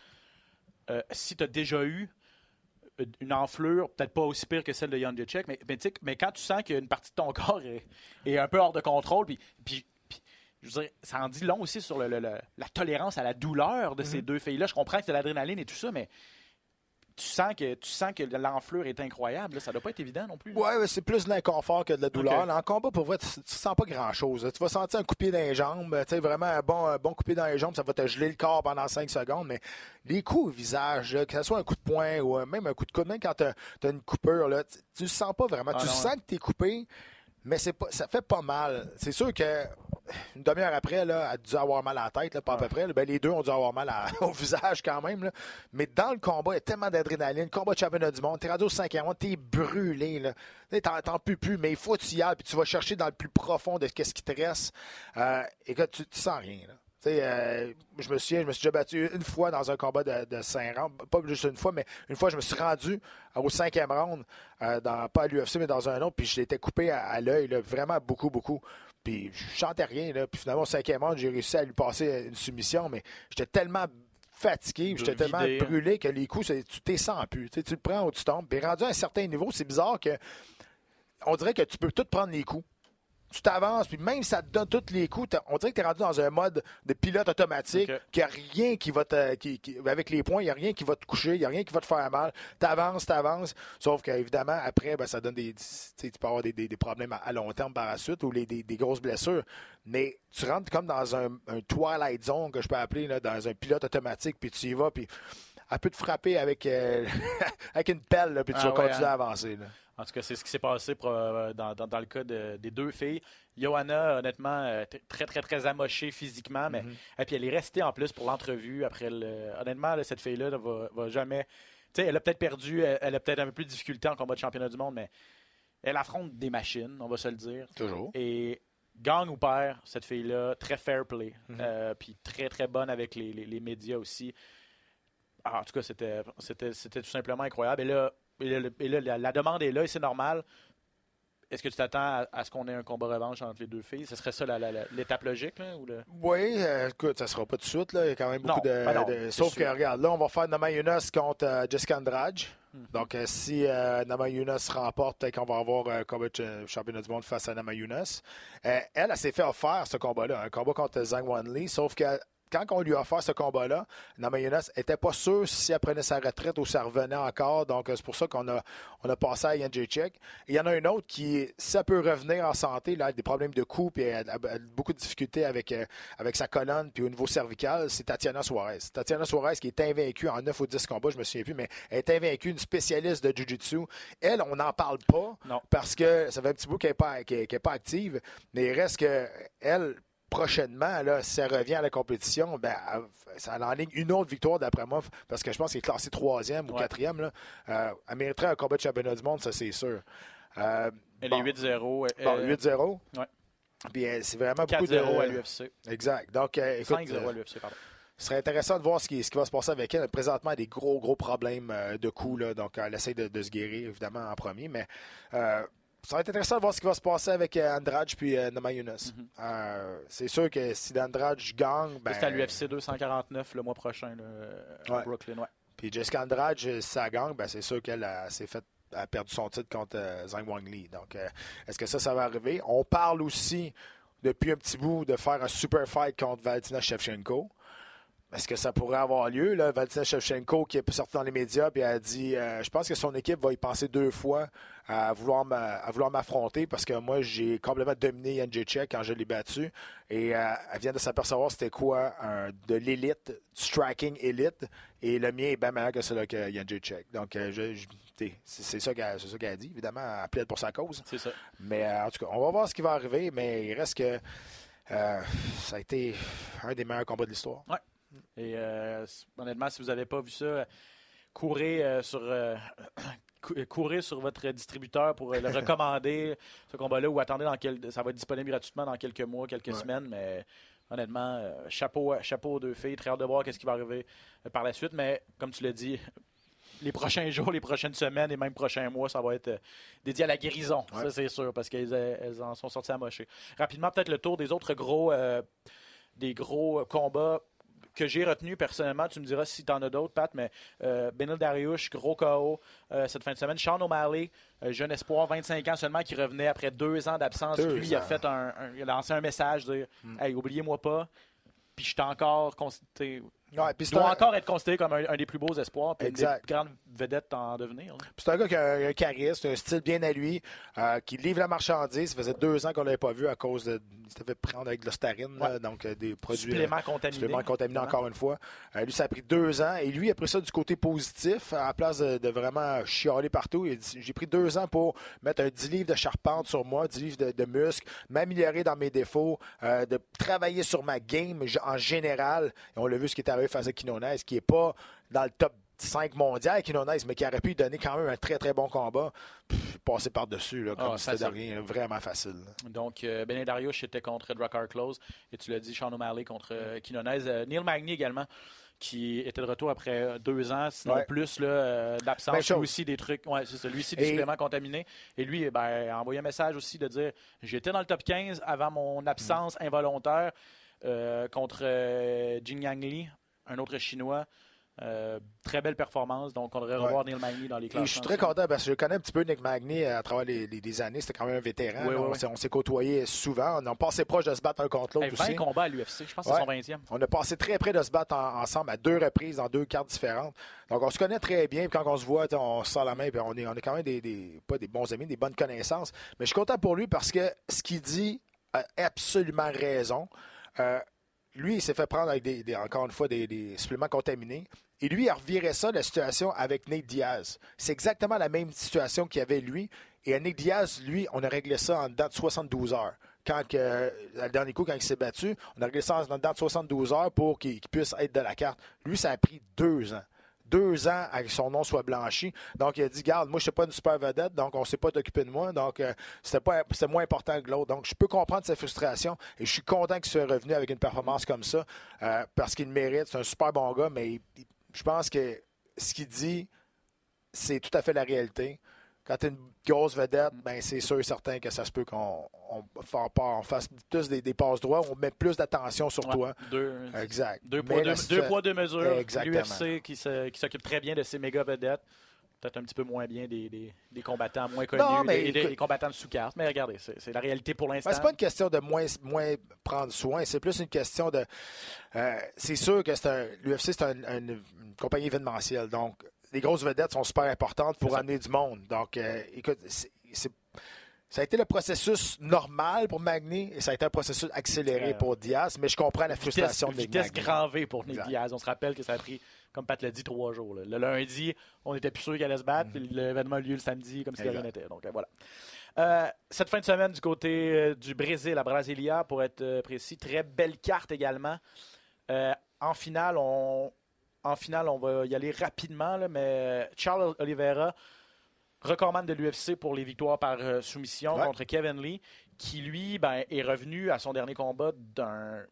euh, si tu as déjà eu une enflure, peut-être pas aussi pire que celle de Jan Jacek, mais, quand tu sens qu'une partie de ton corps est, est un peu hors de contrôle, puis, puis- puis, je veux dire, ça en dit long aussi sur le- le- le- la tolérance à la douleur de ces deux filles-là. Je comprends que c'est de l'adrénaline et tout ça, mais tu sens que, tu sens que l'enflure est incroyable. là. Ça doit pas être évident non plus. là.
Ouais, c'est plus de l'inconfort que de la douleur.
Ok.
Là, en combat, pour vrai, tu, tu sens pas grand-chose. Tu vas sentir un coupé dans les jambes. Tu sais, vraiment un bon, un bon coupé dans les jambes, ça va te geler le corps pendant 5 secondes. Mais les coups au visage, là, que ce soit un coup de poing ou même un coup de coude, même quand tu as, une coupure, là, tu, tu le sens pas vraiment.
Ah
tu
non,
sens que tu es coupé, mais c'est pas, ça fait pas mal. C'est sûr que une demi-heure après, là, elle a dû avoir mal à la tête, là, pas à peu près. là. Ben, les deux ont dû avoir mal à- au visage quand même. là. Mais dans le combat, il y a tellement d'adrénaline. Combat de championnat du monde, t'es rendu au cinquième round, t'es brûlé. Là. T'en, t'en peux plus, mais il faut que tu y ailles, puis tu vas chercher dans le plus profond de ce qui te reste. Euh, et que tu, tu sens rien. Là. Euh, je me souviens, je me suis déjà battu une fois dans un combat de, de 5 rounds. Pas juste une fois, mais une fois, je me suis rendu au cinquième round, euh, dans, pas à l'UFC, mais dans un autre, puis je l'étais coupé à, à l'œil, vraiment beaucoup, beaucoup. Puis je chantais rien, là. Puis finalement, au cinquième round, j'ai réussi à lui passer une soumission, mais j'étais tellement fatigué, j'étais tellement
hein.
brûlé que les coups, tu t'es sens plus. Tu sais, tu le prends ou tu tombes. Puis rendu à un certain niveau, c'est bizarre que on dirait que tu peux tout prendre les coups. Tu t'avances, puis même si ça te donne tous les coups, on dirait que tu es rendu dans un mode de pilote automatique,
Ok.
qu'il n'y a rien qui va te. qui- qui- avec les points, il n'y a rien qui va te coucher, il n'y a rien qui va te faire mal. Tu avances, tu avances. Sauf qu'évidemment, après, ben, ça donne des. tu peux avoir des, des- des problèmes à, à long terme par la suite ou les- des, des grosses blessures. Mais tu rentres comme dans un, un Twilight Zone que je peux appeler, là, dans un pilote automatique, puis tu y vas, puis elle peut te frapper avec, euh, avec une pelle, là, puis tu
Ah
vas
ouais,
continuer
hein.
à avancer. là.
En tout cas, c'est ce qui s'est passé pour, euh, dans, dans- dans le cas de- des deux filles. Johanna, honnêtement, euh, très, très, très amochée physiquement, mais et puis elle est restée en plus pour l'entrevue. Après, le... honnêtement, là, cette fille-là ne va, va jamais. Tu sais, elle a peut-être perdu, elle, elle a peut-être un peu plus de difficulté en combat de championnat du monde, mais elle affronte des machines, on va se le dire.
Toujours.
Et gagne ou perd, cette fille-là, très fair play. Euh, puis très, très bonne avec les, les- les médias aussi. Ah, en tout cas, c'était, c'était, c'était tout simplement incroyable. Et là, et là, et là, la, la demande est là et c'est normal. Est-ce que tu t'attends à, à ce qu'on ait un combat revanche entre les deux filles? Ce serait ça la- la- la- l'étape logique? Là, ou le...
Oui, euh, écoute, ça sera pas tout de suite. Là. Il y a quand même beaucoup
Non,
de.
ben non,
de- Sauf que, regarde, là, on va faire Nama Yunus contre euh, Jessica Andrade.
Hmm.
Donc, euh, si euh, Nama Yunus remporte, peut-être qu'on va avoir un combat de championnat du monde face à Nama Yunus. Euh, elle, elle, s'est fait offert ce combat-là, un combat contre Zhang Wanli, sauf que quand on lui a offert ce combat-là, Namajunas n'était pas sûr si elle prenait sa retraite ou si elle revenait encore. Donc, euh, c'est pour ça qu'on a, on a passé à Jan Jacek. Il y en a un autre qui, si elle peut revenir en santé, là, avec des problèmes de cou, elle a, elle a beaucoup de difficultés avec, euh, avec sa colonne, puis au niveau cervical, c'est Tatiana Suarez. Tatiana Suarez qui est invaincue en 9 ou 10 combats, je me souviens plus, mais elle est invaincue, une spécialiste de Jiu-Jitsu. Elle, on n'en parle pas
Non.
parce que ça fait un petit bout qu'elle n'est pas, est pas active, mais il reste que elle, prochainement, là, si elle revient à la compétition, ben, elle- ça enligne une autre victoire d'après moi, parce que je pense qu'elle est classée troisième ou quatrième. Là. Euh, elle mériterait un combat de championnat du monde, ça c'est sûr. Euh,
Elle
bon,
est 8-0. euh,
bon, 8-0.
ouais.
Puis euh, c'est vraiment beaucoup de...
4-0 à l'UFC.
Exact. Donc, euh, écoute,
5-0
euh,
à l'UFC, pardon.
ce serait intéressant de voir ce qui, ce qui va se passer avec elle. Présentement, elle a des gros, gros problèmes euh, de coups. Là, donc, elle essaie de, de se guérir, évidemment, en premier. Mais euh, ça va être intéressant de voir ce qui va se passer avec euh, Andrade puis euh, Namajunas. Euh, c'est sûr que si Andrade gagne, ben,
C'est à l'UFC 249 le mois prochain, là, à. Brooklyn. Ouais.
puis Jessica Andrade, si ça gagne, ben, c'est sûr qu'elle a- s'est fait a perdu son titre contre euh, Zhang Wang Li. Donc, euh, est-ce que ça, ça va arriver? On parle aussi, depuis un petit bout, de faire un super fight contre Valentina Shevchenko. Est-ce que ça pourrait avoir lieu? Là? Valentina Shevchenko qui est sortie dans les médias et a dit euh, Je pense que son équipe va y penser deux fois à vouloir m'affronter parce que moi, j'ai complètement dominé Yan Jacek quand je l'ai battu. Et euh, elle vient de s'apercevoir c'était quoi un- de l'élite, du striking élite. Et le mien est bien meilleur que celui que Yan Jacek. Donc, euh, je- c'est ça qu'elle a dit. Évidemment, elle plaide pour sa cause.
C'est ça.
Mais en tout cas, on va voir ce qui va arriver. Mais il reste que euh, ça a été un des meilleurs combats de l'histoire.
Et euh, honnêtement, si vous n'avez pas vu ça, euh, courez euh, sur euh, cou- courez sur votre distributeur pour le recommander ce combat-là ou attendez dans quel ça va être disponible gratuitement dans quelques mois, quelques
Ouais.
semaines. Mais honnêtement, chapeau, à- chapeau aux deux filles. Très hâte de voir qu'est-ce qui va arriver par la suite. Mais comme tu l'as dit. Les prochains jours, les prochaines semaines et même prochains mois, ça va être dédié à la guérison.
Ouais.
Ça, c'est sûr, parce qu'elles elles en sont sorties amochées. Rapidement, peut-être le tour des autres gros, euh, des gros combats que j'ai retenu personnellement. Tu me diras si tu en as d'autres, Pat, mais euh, Benil Dariush, gros KO euh, cette fin de semaine. Sean O'Malley, euh, jeune espoir, 25 ans seulement, qui revenait après deux ans d'absence. Lui, il a fait un, un- il a lancé un message, dire Hey, oubliez-moi pas. Puis je suis encore.
Ouais, puis
Il doit
un-
encore être considéré comme un, un des plus beaux espoirs, puis une des
Exact.
grandes vedettes en devenir.
C'est un gars qui a un, un charisme, un style bien à lui, euh, qui livre la marchandise. Ça faisait deux ans qu'on ne l'avait pas vu à cause de. Il s'était fait prendre avec de l'ostarine, donc euh, des produits. euh,
Supplément contaminé.
suppléments contaminés encore une fois. Euh, lui, ça a pris deux ans. Et lui, après ça, du côté positif, à la place de, de vraiment chialer partout, il a dit J'ai pris deux ans pour mettre un 10 livres de charpente sur moi, 10 livres de, de muscles, m'améliorer dans mes défauts, euh, de travailler sur ma game en général. Et on l'a vu ce qui est arrivé face à Quinones, qui n'est pas dans le top 5 mondial, Quinones, mais qui aurait pu donner quand même un très très bon combat. Pff, passer par-dessus, là, comme
Ah,
si c'était rien, vraiment facile. là.
Donc, euh, Benet Dariush était contre Drakkar Close. Et tu l'as dit, Sean O'Malley contre euh, Quinones. Euh, Neil Magny également, qui était de retour après deux ans, sinon
Ouais.
plus euh, d'absence. Lui aussi, des trucs. Ouais, c'est ça. Lui aussi, des
Et-
suppléments contaminés. Et lui, ben, a envoyé un message aussi de dire J'étais dans le top 15 avant mon absence
Mm.
involontaire euh, contre euh, Jin Yang Li, un autre Chinois. Euh, très belle performance. Donc, on devrait
Ouais.
revoir Neil Magny dans les
Et
classements.
je suis très content parce que je connais un petit peu Nick Magny à travers les, les- les années. C'était quand même un vétéran.
Oui, oui,
on
oui.
s'est- on s'est côtoyés souvent. On a passé proche de se battre un contre l'autre
20
aussi.
combats à l'UFC. Je pense que
Ouais.
c'est son 20e.
On a passé très près de se battre en- ensemble à deux reprises dans deux cartes différentes. Donc on se connaît très bien. Puis quand on se voit, on se sent la main. Puis on est, on est quand même des, des- pas des bons amis, des bonnes connaissances. Mais je suis content pour lui parce que ce qu'il dit a absolument raison. Euh, lui, il s'est fait prendre avec des, encore une fois des, suppléments contaminés. Et lui, il revirait ça, la situation avec Nate Diaz. C'est exactement la même situation qu'il y avait lui. Et à Diaz, lui, on a réglé ça en dedans de 72 heures. Quand, euh, le dernier coup, quand il s'est battu, on a réglé ça en dedans de 72 heures pour qu'il qu'il puisse être de la carte. Lui, ça a pris deux ans. Deux ans à que son nom soit blanchi. Donc, il a dit Garde, moi, je ne suis pas une super vedette, donc on ne s'est pas occupé de moi. Donc, euh, c'était moins important que l'autre. Donc, je peux comprendre sa frustration et je suis content qu'il soit revenu avec une performance comme ça euh, parce qu'il mérite. C'est un super bon gars, mais je pense que ce qu'il dit, c'est tout à fait la réalité. Quand tu es une grosse vedette, ben c'est sûr et certain que ça se peut qu'on on, fa- on fasse plus des, des passes droits, on met plus d'attention sur
Ouais.
toi.
Deux,
Exact.
Deux poids, deux, deux poids, deux mesures. L'UFC qui s'occupe très bien de ses méga vedettes. peut-être un petit peu moins bien des, des- des combattants moins connus,
Non, mais
des, combattants de sous-carte. Mais regardez, c'est la réalité pour l'instant.
Ben, c'est pas une question de moins, moins prendre soin, c'est plus une question de. euh, c'est sûr que l'UFC, c'est un- un- une compagnie événementielle. Donc, les grosses vedettes sont super importantes pour amener du monde. Donc, euh, écoute, c'est- ça a été le processus normal pour Magny et ça a été un processus accéléré
Euh,
pour Diaz, mais je comprends la
vitesse,
frustration de Nick
vitesse
Magny.
grand V pour Nick
Exact.
Diaz. On se rappelle que ça a pris, comme Pat l'a dit, trois jours. là. Le lundi, on était plus sûr qu'il allait se battre. puis L'événement a lieu le samedi, comme si de rien n'était. Donc euh, voilà. Euh, cette fin de semaine du côté du Brésil, à Brasilia, pour être précis, très belle carte également. Euh, en finale, on, en finale, on va y aller rapidement, là, mais Charles Oliveira, recordman de l'UFC pour les victoires par euh, soumission
Ouais.
contre Kevin Lee, qui lui ben, est revenu à son dernier combat d'un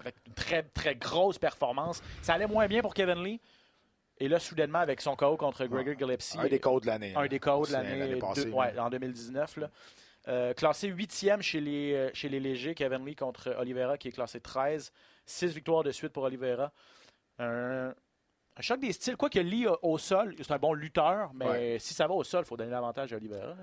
avec une très très grosse performance. Ça allait moins bien pour Kevin Lee. Et là, soudainement, avec son KO contre Gregor Gillespie,
Un des codes de l'année.
un des codes de l'année ouais, en 2019. là. Euh, classé huitième chez les, euh, chez les légers, Kevin Lee contre Oliveira qui est classé 13. Six victoires de suite pour Oliveira. Un, un choc des styles. Quoique Lee euh, au sol, c'est un bon lutteur, mais
Ouais.
si ça va au sol, il faut donner l'avantage à Oliveira.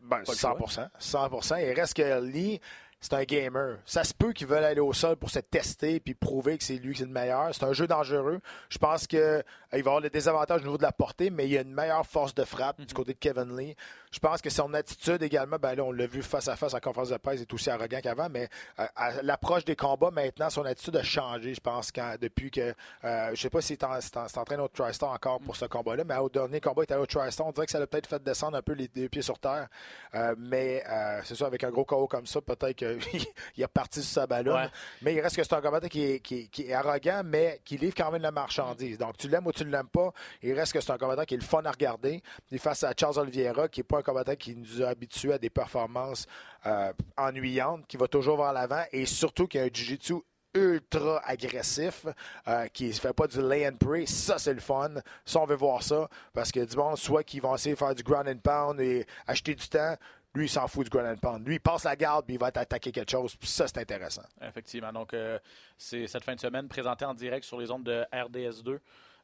Ben,
Pas le
100%. 100%. Il reste que Lee, c'est un gamer. Ça se peut qu'il veuille aller au sol pour se tester puis prouver que c'est lui qui est le meilleur. C'est un jeu dangereux. Je pense qu'il va avoir le désavantage au niveau de la portée, mais il y a une meilleure force de frappe
Mhm.
du côté de Kevin Lee. Je pense que son attitude également, ben là, on l'a vu face à face en conférence de presse, il est aussi arrogant qu'avant, mais euh, à l'approche des combats maintenant, son attitude a changé, je pense, quand, depuis que. euh, je sais pas s'il est en, train au TriStar encore pour ce combat-là, mais au dernier combat, il était au TriStar. On dirait que ça l'a peut-être fait descendre un peu les deux pieds sur terre. Euh, mais euh, c'est sûr, avec un gros KO comme ça, peut-être qu'il est reparti sur sa ballonne.
Ouais.
Mais il reste que c'est un combattant qui est, qui, est- qui est arrogant, mais qui livre quand même la marchandise. Donc, tu l'aimes ou tu ne l'aimes pas, il reste que c'est un combattant qui est le fun à regarder. Il est face à Charles Oliveira, qui n'est pas un combattant qui nous a habitués à des performances euh, ennuyantes, qui va toujours vers l'avant et surtout qui a un jiu-jitsu ultra agressif, euh, qui ne fait pas du lay and pray. Ça, c'est le fun. Ça, on veut voir ça. Parce que du monde, soit qu'ils vont essayer de faire du ground and pound et acheter du temps, lui, il s'en fout du ground and pound. Lui, il passe la garde puis il va attaquer quelque chose. Puis ça, c'est intéressant.
Effectivement. Donc, euh, c'est cette fin de semaine présentée en direct sur les ondes de RDS2.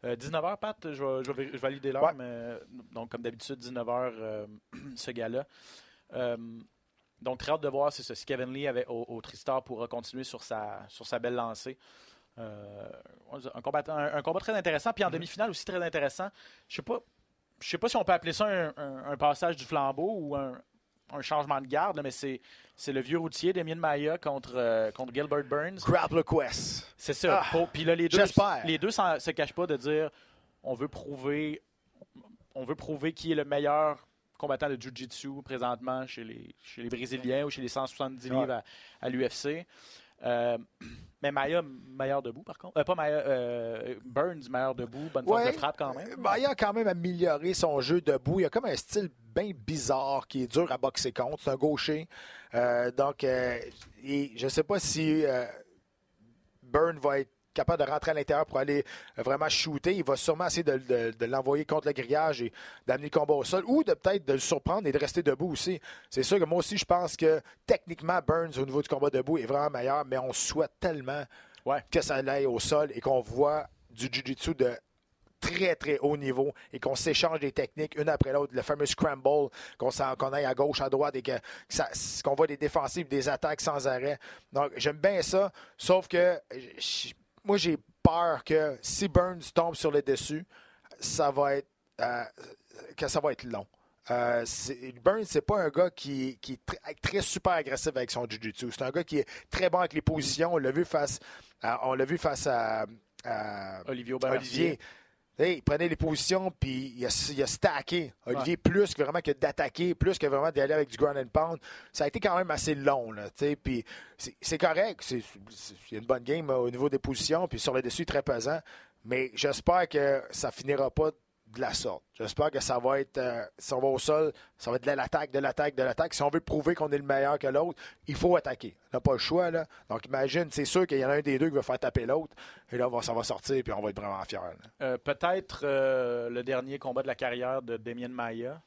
19h, Pat, je vais, je vais- je vais valider l'heure,
Ouais.
mais donc, comme d'habitude, 19h, ce gars-là. Euh, donc, très hâte de voir c'est ça, si Kevin Lee avait, au, au Tristar pourra continuer sur sa, sur sa belle lancée. Euh, un, combattant- un- un combat très intéressant. Puis en demi-finale aussi très intéressant. Je sais pas. Je sais pas si on peut appeler ça un, un- un passage du flambeau ou un, un changement de garde, là, mais c'est, c'est le vieux routier Damien Maya contre, euh, contre Gilbert Burns.
Grapple Quest.
C'est ça.
Ah,
Puis là, les deux, les deux s'en- se cachent pas de dire on veut prouver, on veut prouver qui est le meilleur combattant de Jiu-Jitsu présentement chez les, chez les Brésiliens ou chez les 170
Ouais.
livres à, à l'UFC. Euh, mais Maya, meilleur debout, par contre. Euh, pas Maya, euh, Burns, meilleur debout. Bonne force
Ouais.
de frappe quand même.
Ben, il a quand même amélioré son jeu debout. Il a comme un style bien bizarre qui est dur à boxer contre. C'est un gaucher. Euh, donc, euh, et je ne sais pas si euh, Byrne va être capable de rentrer à l'intérieur pour aller euh, vraiment shooter. Il va sûrement essayer de, de- de l'envoyer contre le grillage et d'amener le combat au sol ou de peut-être de le surprendre et de rester debout aussi. C'est sûr que moi aussi, je pense que techniquement, Burns, au niveau du combat debout, est vraiment meilleur, mais on souhaite tellement
Ouais.
que ça aille au sol et qu'on voit du jiu-jitsu de très, très haut niveau et qu'on s'échange des techniques une après l'autre, le fameux scramble, qu'on s'en- qu'on aille à gauche, à droite et qu'on voit des défensives, des attaques sans arrêt. Donc, j'aime bien ça, sauf que je- moi, j'ai peur que si Burns tombe sur le dessus, ça va être, euh, que ça va être long. Euh, Burns, c'est pas un gars qui, qui est très, très super agressif avec son jiu-jitsu. C'est un gars qui est très bon avec les positions. On l'a vu face à, on l'a vu face à, à
Olivier
Olivier. Hey, il prenait les positions, puis il a, il a stacké. Olivier, plus que vraiment que d'attaquer, plus que vraiment d'aller avec du ground and pound. Ça a été quand même assez long, là, puis c'est correct. C'est c'est- il y a une bonne game euh, au niveau des positions, puis sur le dessus, très pesant. Mais j'espère que ça finira pas de la sorte. J'espère que ça va être, euh, si on va au sol, ça va être de l'attaque, de l'attaque, de l'attaque. Si on veut prouver qu'on est le meilleur que l'autre, il faut attaquer. On n'a pas le choix, là. Donc imagine, c'est sûr qu'il y en a un des deux qui va faire taper l'autre. Et là, ça va sortir, puis on va être vraiment fiers.
Euh, Peut-être euh, le dernier combat de la carrière de Damien Maya.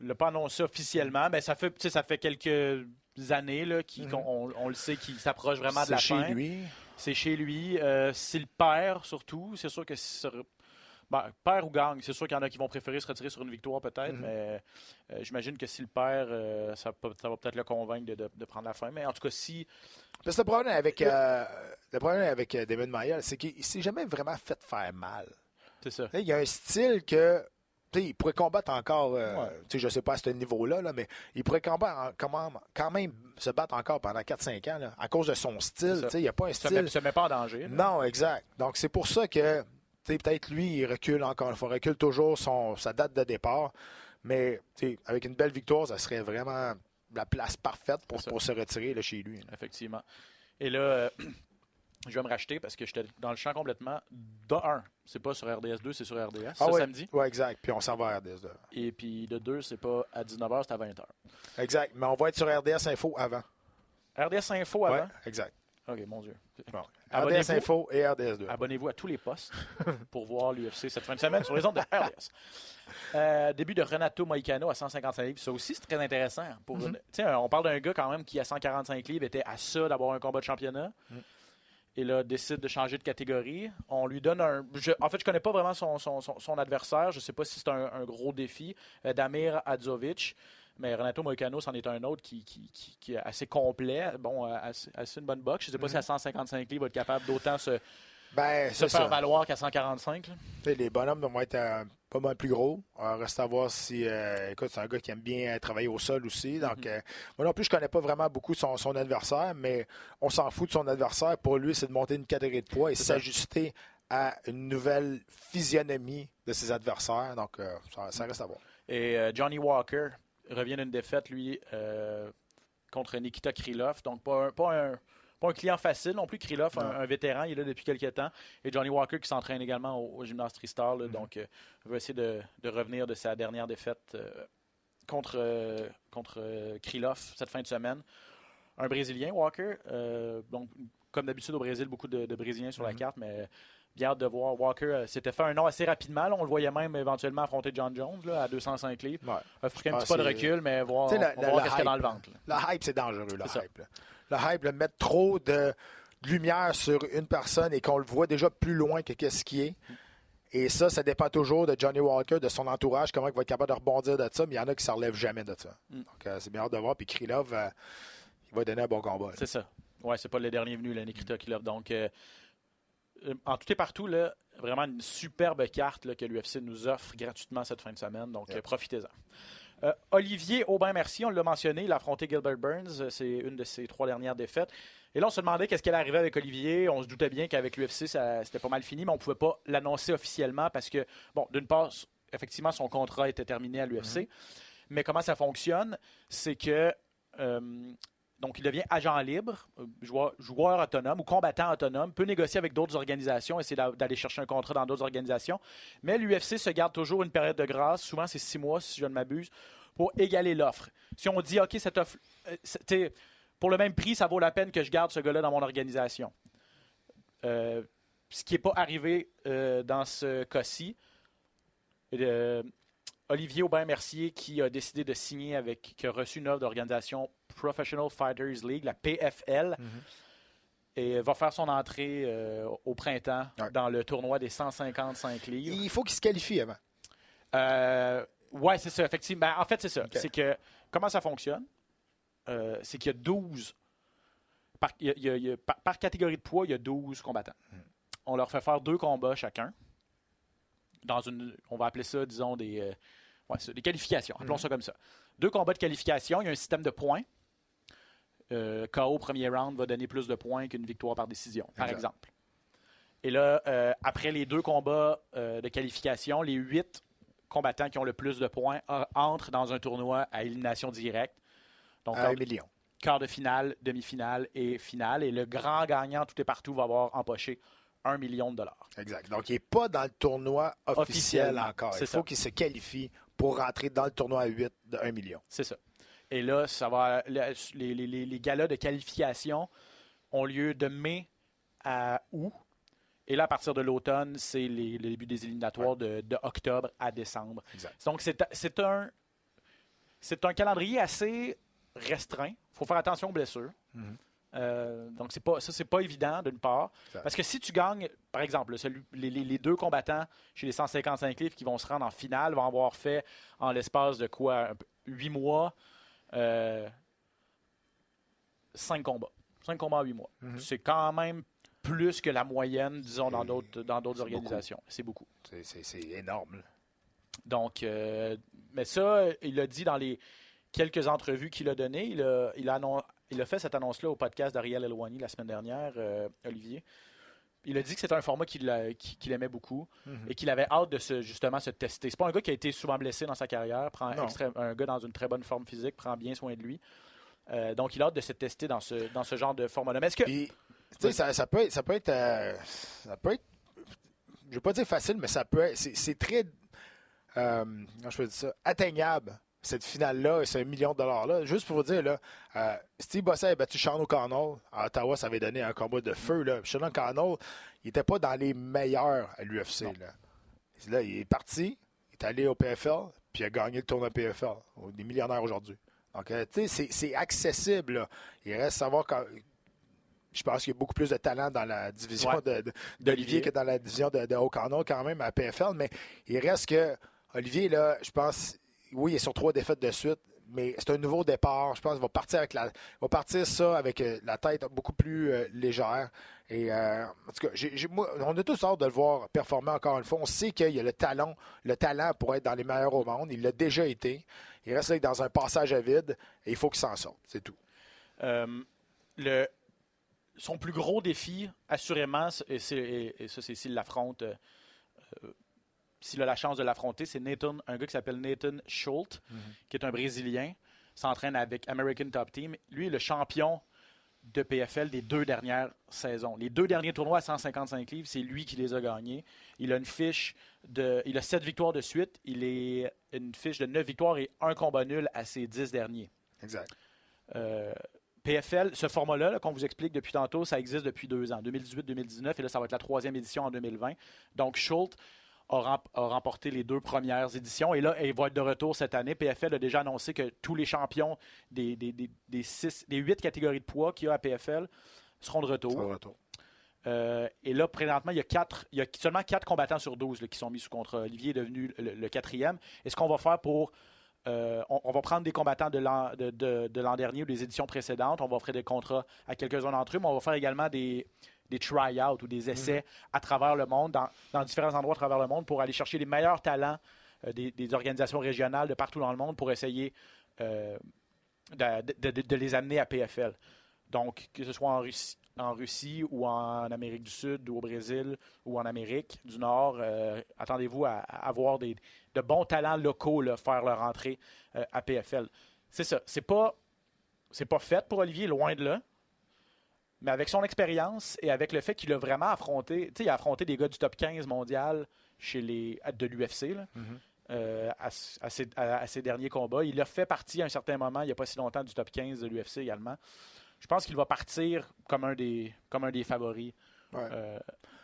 Il l'a pas annoncé officiellement, mais ça fait, ça fait quelques années là, on, on le sait qu'il s'approche vraiment de la
Mhm. C'est chez
fin.
lui.
C'est chez lui. S'il perd, surtout, c'est sûr que Ben, perd ou gagne, c'est sûr qu'il y en a qui vont préférer se retirer sur une victoire peut-être,
Mhm.
mais euh, j'imagine que s'il perd, euh, ça, peut- ça va peut-être le convaincre de, de- de prendre la fin. Mais en tout cas, si
Parce que le problème avec, euh, le problème avec euh, David Mayer, c'est qu'il s'est jamais vraiment fait faire mal.
c'est ça.
Il y a un style que. Il pourrait combattre encore, euh,
Ouais.
je ne sais pas à ce niveau-là, là, mais il pourrait combattre quand même se battre encore pendant 4-5 ans là, à cause de son style.
Ça.
Il n'y a pas un
Il se
style.
met, se met pas en danger. là.
Non, exact. Donc, c'est pour ça que peut-être lui, il recule encore une fois, recule toujours son, sa date de départ. Mais avec une belle victoire, ça serait vraiment la place parfaite pour, se retirer là, chez lui. là.
Effectivement. Et là, euh, je vais me racheter parce que j'étais dans le champ complètement. De 1, c'est pas sur RDS2, c'est sur RDS.
Ah ouais.
samedi.
Oui, exact. Puis on s'en va à RDS. là.
Et puis de 2, c'est pas à 19h, c'est à 20h.
Exact. Mais on va être sur RDS Info avant.
RDS Info avant?
Ouais, exact.
Ok, mon Dieu.
Bon. RDS Info et RDS2.
Abonnez-vous à tous les postes pour voir l'UFC cette fin de semaine sur les ondes de RDS. Euh, début de Renato Moicano à 155 livres. Ça aussi, c'est très intéressant. Pour
Mm-hmm.
une- On parle d'un gars quand même qui, à 145 livres, était à ça d'avoir un combat de championnat.
Mm.
Et là, décide de changer de catégorie. On lui donne un. je- en fait, je connais pas vraiment son, son- son- son adversaire. Je sais pas si c'est un, un gros défi. Euh, Damir Adzovic. Mais Renato Moicano, c'en est un autre qui, qui- qui- qui est assez complet. Bon, euh, assez, assez une bonne boxe. Je sais pas si à 155 livres, va être capable d'autant se,
Ben,
se faire
ça.
valoir qu'à 145. là.
Tu sais, Les bonhommes vont être euh, pas mal plus gros. Reste à voir si. euh, écoute, c'est un gars qui aime bien travailler au sol aussi. Donc,
Mhm.
euh, moi non plus, je connais pas vraiment beaucoup son, son adversaire, mais on s'en fout de son adversaire. Pour lui, c'est de monter une catégorie de poids et s'ajuster à une nouvelle physionomie de ses adversaires. Donc, euh, ça, ça reste à voir.
Et euh, Johnny Walker revient d'une défaite, lui, euh, contre Nikita Krylov. Donc, pas un, pas un, pas un client facile non plus. Krylov, un, vétéran, il est là depuis quelques temps. Et Johnny Walker qui s'entraîne également au, au gymnase Tristar. là.
Mhm.
Donc, euh, veut essayer de, de revenir de sa dernière défaite euh, contre, contre Krylov cette fin de semaine. Un Brésilien, Walker. donc, comme d'habitude au Brésil, beaucoup de, de Brésiliens sur la
Mhm.
carte, mais bien hâte de voir. Walker euh, s'était fait un nom assez rapidement. là. on le voyait même éventuellement affronter John Jones là, à 205 livres.
Ouais.
Y ait un
Ah,
petit pas de recul, mais voir,
Tu sais, la-
on
la-
voir
la
a dans
hype.
le ventre. là.
Le hype, c'est dangereux,
ça.
hype. hype, le mettre trop de lumière sur une personne et qu'on le voit déjà plus loin que qu'est-ce qui est. Et ça, ça dépend toujours de Johnny Walker, de son entourage, comment il va être capable de rebondir de ça, mais il y en a qui ne se relèvent jamais de ça.
Mm.
Donc, euh, c'est bien hâte de voir. Puis Krylov, euh, il va donner un bon combat.
C'est ça. Ouais, c'est pas le dernier venu, Nikita Krylov. Donc, euh, euh, en tout et partout, là, vraiment une superbe carte là, que l'UFC nous offre gratuitement cette fin de semaine. Donc,
Yep.
euh, profitez-en. Euh, Olivier Aubin-Merci, on l'a mentionné, il a affronté Gilbert Burns. euh, C'est une de ses trois dernières défaites. Et là, on se demandait qu'est-ce qui allait arriver avec Olivier. On se doutait bien qu'avec l'UFC, ça- c'était pas mal fini, mais on pouvait pas l'annoncer officiellement parce que, bon, d'une part, effectivement, son contrat était terminé à l'UFC. Mais comment ça fonctionne, c'est que euh, donc il devient agent libre, euh, joueur, autonome ou combattant autonome, peut négocier avec d'autres organisations, essayer d'a- d'aller chercher un contrat dans d'autres organisations. Mais l'UFC se garde toujours une période de grâce, souvent c'est six mois si je ne m'abuse, pour égaler l'offre. Si on dit OK, cette offre, euh, pour le même prix, ça vaut la peine que je garde ce gars-là dans mon organisation. Euh, ce qui n'est pas arrivé dans ce cas-ci. Olivier Aubin-Mercier qui a décidé de signer avec, qui a reçu une offre d'organisation Professional Fighters League, la PFL,
Mhm.
et va faire son entrée euh, au printemps
Ouais.
dans le tournoi des 155 livres.
Il faut qu'il se qualifie avant.
Euh, ouais, c'est ça, effectivement. Ben, en fait, c'est ça. C'est que comment ça fonctionne? Euh, c'est qu'il y a 12. Par, il y a- il y a- il y a- par- par catégorie de poids, il y a 12 combattants.
Hmm.
On leur fait faire deux combats chacun. Dans une. On va appeler ça, disons, des. euh, ouais, des qualifications. Appelons
Hmm.
ça comme ça. Deux combats de qualification. Il y a un système de points. Euh, KO premier round va donner plus de points qu'une victoire par décision, par
Exact.
exemple. Et là, euh, après les deux combats euh, de qualification, les huit combattants qui ont le plus de points entrent dans un tournoi à élimination directe. Donc,
À un million.
quart de finale, demi-finale et finale. Et le grand gagnant, tout est partout, va avoir empoché un million de dollars.
Exact. Donc, il n'est pas dans le tournoi officiel encore. Il faut qu'il se qualifie pour rentrer dans le tournoi à 8 de 1 million.
C'est ça. Et là, ça va, le- les, les, les- les galas de qualification ont lieu de mai à août. Et là, à partir de l'automne, c'est le début des éliminatoires de, de octobre à décembre.
Exact.
Donc, c'est un, c'est un calendrier assez restreint. Il faut faire attention aux blessures.
Mhm.
Euh, donc, pas, ça, c'est pas évident, d'une part.
Exact.
Parce que si tu gagnes, par exemple, celui- les, les- deux combattants chez les 155 livres qui vont se rendre en finale vont avoir fait en l'espace de quoi 8 mois, 5 combats. 5 combats en 8 mois.
Mhm.
C'est quand même plus que la moyenne, disons, dans d'autres, dans d'autres organisations. C'est beaucoup.
C'est- énorme.
Donc, euh, mais ça, il l'a dit dans les quelques entrevues qu'il a données. Il a, il a, il a fait cette annonce-là au podcast d'Ariel Elwani la semaine dernière, euh, Olivier. Il a dit que c'était un format qu'il aimait beaucoup
Mhm.
et qu'il avait hâte de se, justement se tester. C'est pas un gars qui a été souvent blessé dans sa carrière, prend extrême- un gars dans une très bonne forme physique, prend bien soin de lui. Euh, donc, il a hâte de se tester dans ce, dans ce genre de format-là. Mais est-ce que.
Puis, sais, ça, ça peut être. Ça peut être, euh, ça peut être je ne vais pas dire facile, mais ça peut être. C'est très. euh, je peux dire ça? Atteignable, cette finale-là et ce million de dollars-là. Juste pour vous dire, là, euh, Steve Bossé a battu Sean O'Connell. À Ottawa, ça avait donné un combat de feu. Là. Sean O'Connell, il n'était pas dans les meilleurs à l'UFC. Là. là, il est parti, il est allé au PFL, puis il a gagné le tournoi PFL. Il est millionnaire aujourd'hui. Donc, euh, tu sais, c'est- accessible. là. Il reste à savoir quand. Je pense qu'il y a beaucoup plus de talent dans la division
Ouais.
d'Olivier que dans la division de, de O'Connell, quand même, à PFL. Mais il reste que Olivier, là, je pense, oui, il est sur trois défaites de suite, mais c'est un nouveau départ. Je pense qu'il va partir avec la, va partir ça avec euh, la tête beaucoup plus euh, légère. Et euh, en tout cas, on a tous hâte de le voir performer encore une fois. On sait qu'il a le talent, le talent pour être dans les meilleurs au monde. Il l'a déjà été. Il reste dans un passage à vide et il faut qu'il s'en sorte. C'est tout.
Son plus gros défi, assurément, et, et- ça, c'est s'il l'affronte, s'il a la chance de l'affronter, c'est Nathan, un gars qui s'appelle Nathan Schultz, qui est un Brésilien, s'entraîne avec American Top Team. Lui est le champion de PFL des deux dernières saisons. Les deux derniers tournois à 155 livres, c'est lui qui les a gagnés. Il a une fiche de, il a sept victoires de suite. Il est une fiche de neuf victoires et un combat nul à ses dix derniers.
Exact.
Euh, PFL, ce format-là là, qu'on vous explique depuis tantôt, ça existe depuis deux ans, 2018-2019, et là, ça va être la troisième édition en 2020. Donc, Schultz a, rem- a remporté les deux premières éditions, et là, il va être de retour cette année. PFL a déjà annoncé que tous les champions des, des, des, des six, des huit catégories de poids qu'il y a à PFL seront de retour. Euh, et là, présentement, il y a, quatre, il y a seulement 4 combattants sur 12 là, qui sont mis sous contrat. Olivier est devenu le, le quatrième. Et ce qu'on va faire pour. euh, on, on va prendre des combattants de l'an de, de- de l'an dernier ou des éditions précédentes. On va offrir des contrats à quelques-uns d'entre eux, mais on va faire également des, des try-outs ou des essais à travers le monde, dans, dans différents endroits à travers le monde, pour aller chercher les meilleurs talents euh, des, des organisations régionales de partout dans le monde pour essayer euh, de, de- de- de les amener à PFL. Donc, que ce soit en Russie, en Russie ou en Amérique du Sud ou au Brésil ou en Amérique du Nord, euh, attendez-vous à, à avoir des, de bons talents locaux là, faire leur entrée à PFL. C'est ça. C'est pas, c'est pas fait pour Olivier, loin de là. Mais avec son expérience et avec le fait qu'il a vraiment affronté, tu sais, il a affronté des gars du top 15 mondial chez les, de l'UFC, là, euh, à, à ses, à- à ses derniers combats. Il a fait partie à un certain moment, il n'y a pas si longtemps, du top 15 de l'UFC également. Je pense qu'il va partir comme un des, comme un des favoris,
Ouais.
euh,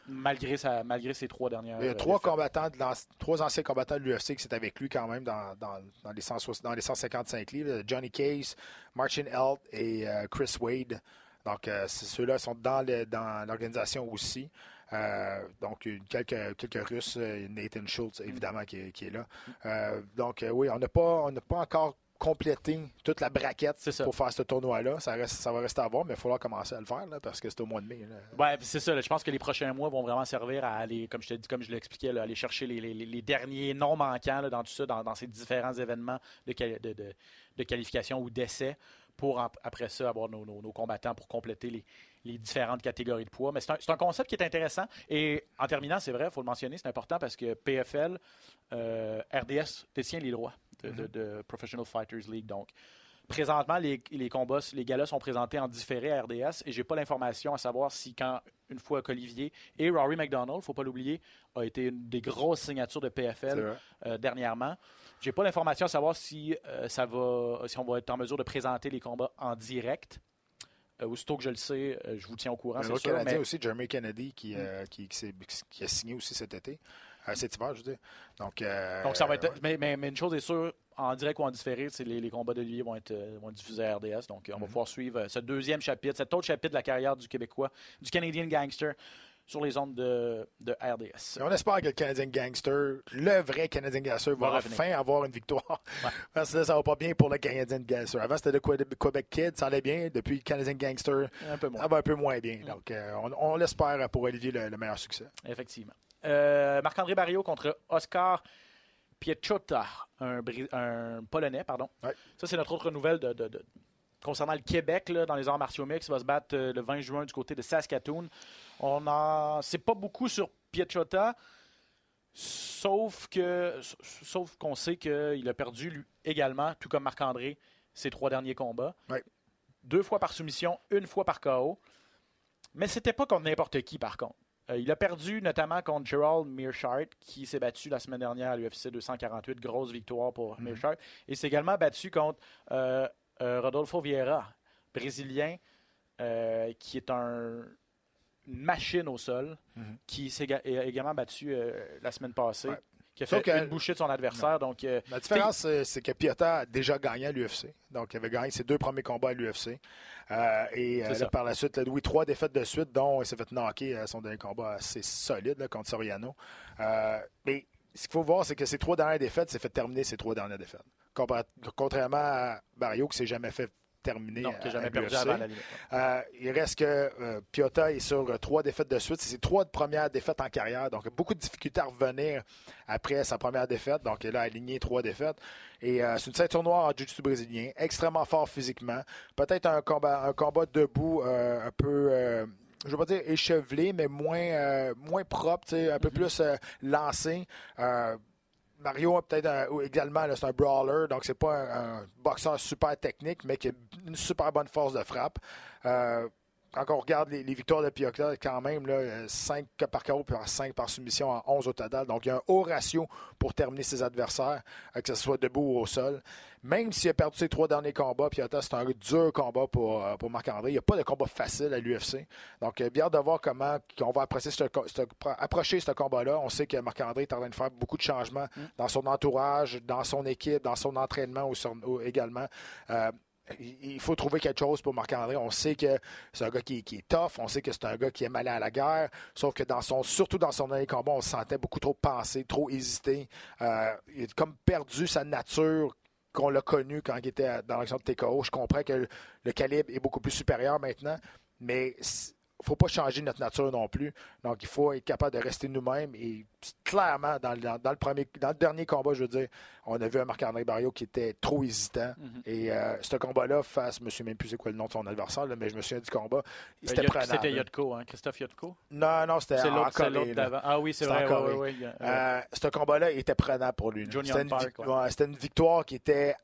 malgré, sa, malgré ses trois dernières.
Il y a
euh,
trois
défaites.
combattants, de trois anciens combattants de l'UFC qui sont avec lui quand même dans, dans, dans les, 160 dans les 155 livres. Johnny Case, Martin Elt et euh, Chris Wade. Donc, euh, ceux-là sont dans l'organisation aussi. Euh, donc, quelques, quelques Russes, euh, Nathan Schultz, évidemment, qui, est- qui est là. Euh, donc, oui, on n'a pas, on n'a pas encore complété toute la braquette pour faire ce tournoi-là. Ça, reste, ça va rester à voir, mais il va falloir commencer à le faire là, parce que c'est au mois de mai.
puis c'est ça. là, je pense que les prochains mois vont vraiment servir à aller, comme je te dis, comme je l'expliquais, aller chercher les, les- les derniers non manquants là, dans tout ça, dans, dans ces différents événements de, quali- de, de- de qualification ou d'essai, pour après ça avoir nos, nos- nos combattants pour compléter les, les différentes catégories de poids. Mais c'est un, concept qui est intéressant. Et en terminant, c'est vrai, il faut le mentionner, c'est important parce que PFL, euh, RDS détient les droits de, de- de Professional Fighters League. Donc, présentement, les, les combats, les galas sont présentés en différé à RDS et j'ai pas l'information à savoir si quand, une fois qu'Olivier et Rory McDonald, faut pas l'oublier, a été une des grosses signatures de PFL euh, dernièrement. J'ai pas l'information à savoir si euh, ça va, si on va être en mesure de présenter les combats en direct. Euh, aussitôt que je le sais, euh, je vous tiens au courant, sûr.
Canadien
mais-
aussi, Jeremy Kennedy, qui, euh, qui, qui s'est- qui a signé aussi cet été. Euh, cet hiver, je veux dire. Donc, euh,
Donc, ça va être. Mais, mais- mais une chose est sûre, en direct ou en différé, c'est les, les combats d'Olivier vont être, euh, vont être diffusés à RDS. Donc, on va pouvoir suivre euh, ce deuxième chapitre, cet autre chapitre de la carrière du Québécois, du Canadian Gangster sur les ondes de, de RDS.
Et on espère que le Canadien Gangster, le vrai Canadien Gangster, va, enfin avoir une victoire.
Ouais.
Parce que ça va pas bien pour le Canadien Gangster. Avant, c'était le Québec Kid, ça allait bien. Depuis le Canadien Gangster,
Un peu moins.
ça va un peu moins bien. Donc, euh, on, on l'espère pour Olivier le, le meilleur succès.
Effectivement. Euh, Marc-André Barrio contre Oscar Piechota, un, Polonais, pardon.
Ouais.
Ça, c'est notre autre nouvelle de, de- de- concernant le Québec là, dans les arts martiaux mixtes. Il va se battre euh, le 20 juin du côté de Saskatoon. On en sait pas beaucoup sur Piechota, sauf que sauf qu'on sait qu'il a perdu lui également, tout comme Marc-André, ses trois derniers combats.
Ouais.
Deux fois par soumission, une fois par KO. Mais c'était pas contre n'importe qui, par contre. Euh, il a perdu notamment contre Gerald Mearshart, qui s'est battu la semaine dernière à l'UFC 248. Grosse victoire pour
Mhm.
Mearshart. Et s'est également battu contre euh, euh, Rodolfo Vieira, brésilien, qui est un, une machine au sol,
Mhm.
qui s'est également battu la semaine passée,
Ouais.
Qui a
Sauf
fait
que-
une bouchée de son adversaire. Donc, euh,
La différence, euh, c'est que Piota a déjà gagné à l'UFC. Donc, il avait gagné ses deux premiers combats à l'UFC. Euh, et euh, là, par la suite, là, oui, trois défaites de suite, dont il s'est fait knocker à son dernier combat assez solide là, contre Soriano. Euh, mais ce qu'il faut voir, c'est que ces trois dernières défaites, c'est fait terminer ces trois dernières défaites. Contrairement à Barrio, qui s'est jamais fait terminer
non,
à-
qui n'a
à
jamais perdu
l'UFC.
avant la limite.
Euh, il reste que euh, Piota est sur euh, trois défaites de suite. C'est ses trois premières défaites en carrière. Donc, beaucoup de difficultés à revenir après sa première défaite. Donc, il a aligné trois défaites. Et euh, c'est une ceinture noire en jiu-jitsu brésilien, extrêmement fort physiquement. Peut-être un combat, un combat debout un peu. je ne veux pas dire échevelé, mais moins, euh, moins propre, un peu plus euh, lancé. Euh, Mario a peut-être également, c'est un brawler, donc c'est pas un, un boxeur super technique, mais qui a une super bonne force de frappe. Euh, quand on regarde les, les victoires de Piocla, quand même, 5 par KO puis 5 par soumission en 11 au total. Donc, il y a un haut ratio pour terminer ses adversaires, euh, que ce soit debout ou au sol. Même s'il a perdu ses trois derniers combats, Piota, c'est un dur combat pour, euh, pour Marc-André. Il n'y a pas de combat facile à l'UFC. Donc, euh, bien de voir comment on va apprécier ce, co- ce- approcher ce combat-là. On sait que Marc-André est en train de faire beaucoup de changements dans son entourage, dans son équipe, dans son entraînement ou sur- ou également. Euh, il faut trouver quelque chose pour Marc-André. On sait que c'est un gars qui, est tough. On sait que c'est un gars qui aime aller à la guerre. Sauf que dans son, surtout dans son dernier combat, on se sentait beaucoup trop penser, trop hésiter. Euh, il a comme perdu sa nature qu'on l'a connu quand il était dans l'action de TKO. Je comprends que le, calibre est beaucoup plus supérieur maintenant, mais faut pas changer notre nature non plus. Donc, il faut être capable de rester nous-mêmes. Et clairement, dans, le- dans- dans le premier, dans le dernier combat, je veux dire, on a vu un Marc-André Barrio qui était trop hésitant.
Mhm.
Et euh, ce combat-là, face, je ne me souviens même plus c'est quoi le nom de son adversaire, là, mais je me souviens du combat. C'était
Euh,
prenable.
C'était Yotko, hein, Christophe Yotko?
Non, non, c'était
C'est
en
l'autre c'est
Corée,
l'autre
là.
d'avant. Ah oui, c'est vrai.
en
ouais,
Corée.
ouais, ouais.
Euh, ce combat-là était prenable pour lui. une, c'était une victoire qui était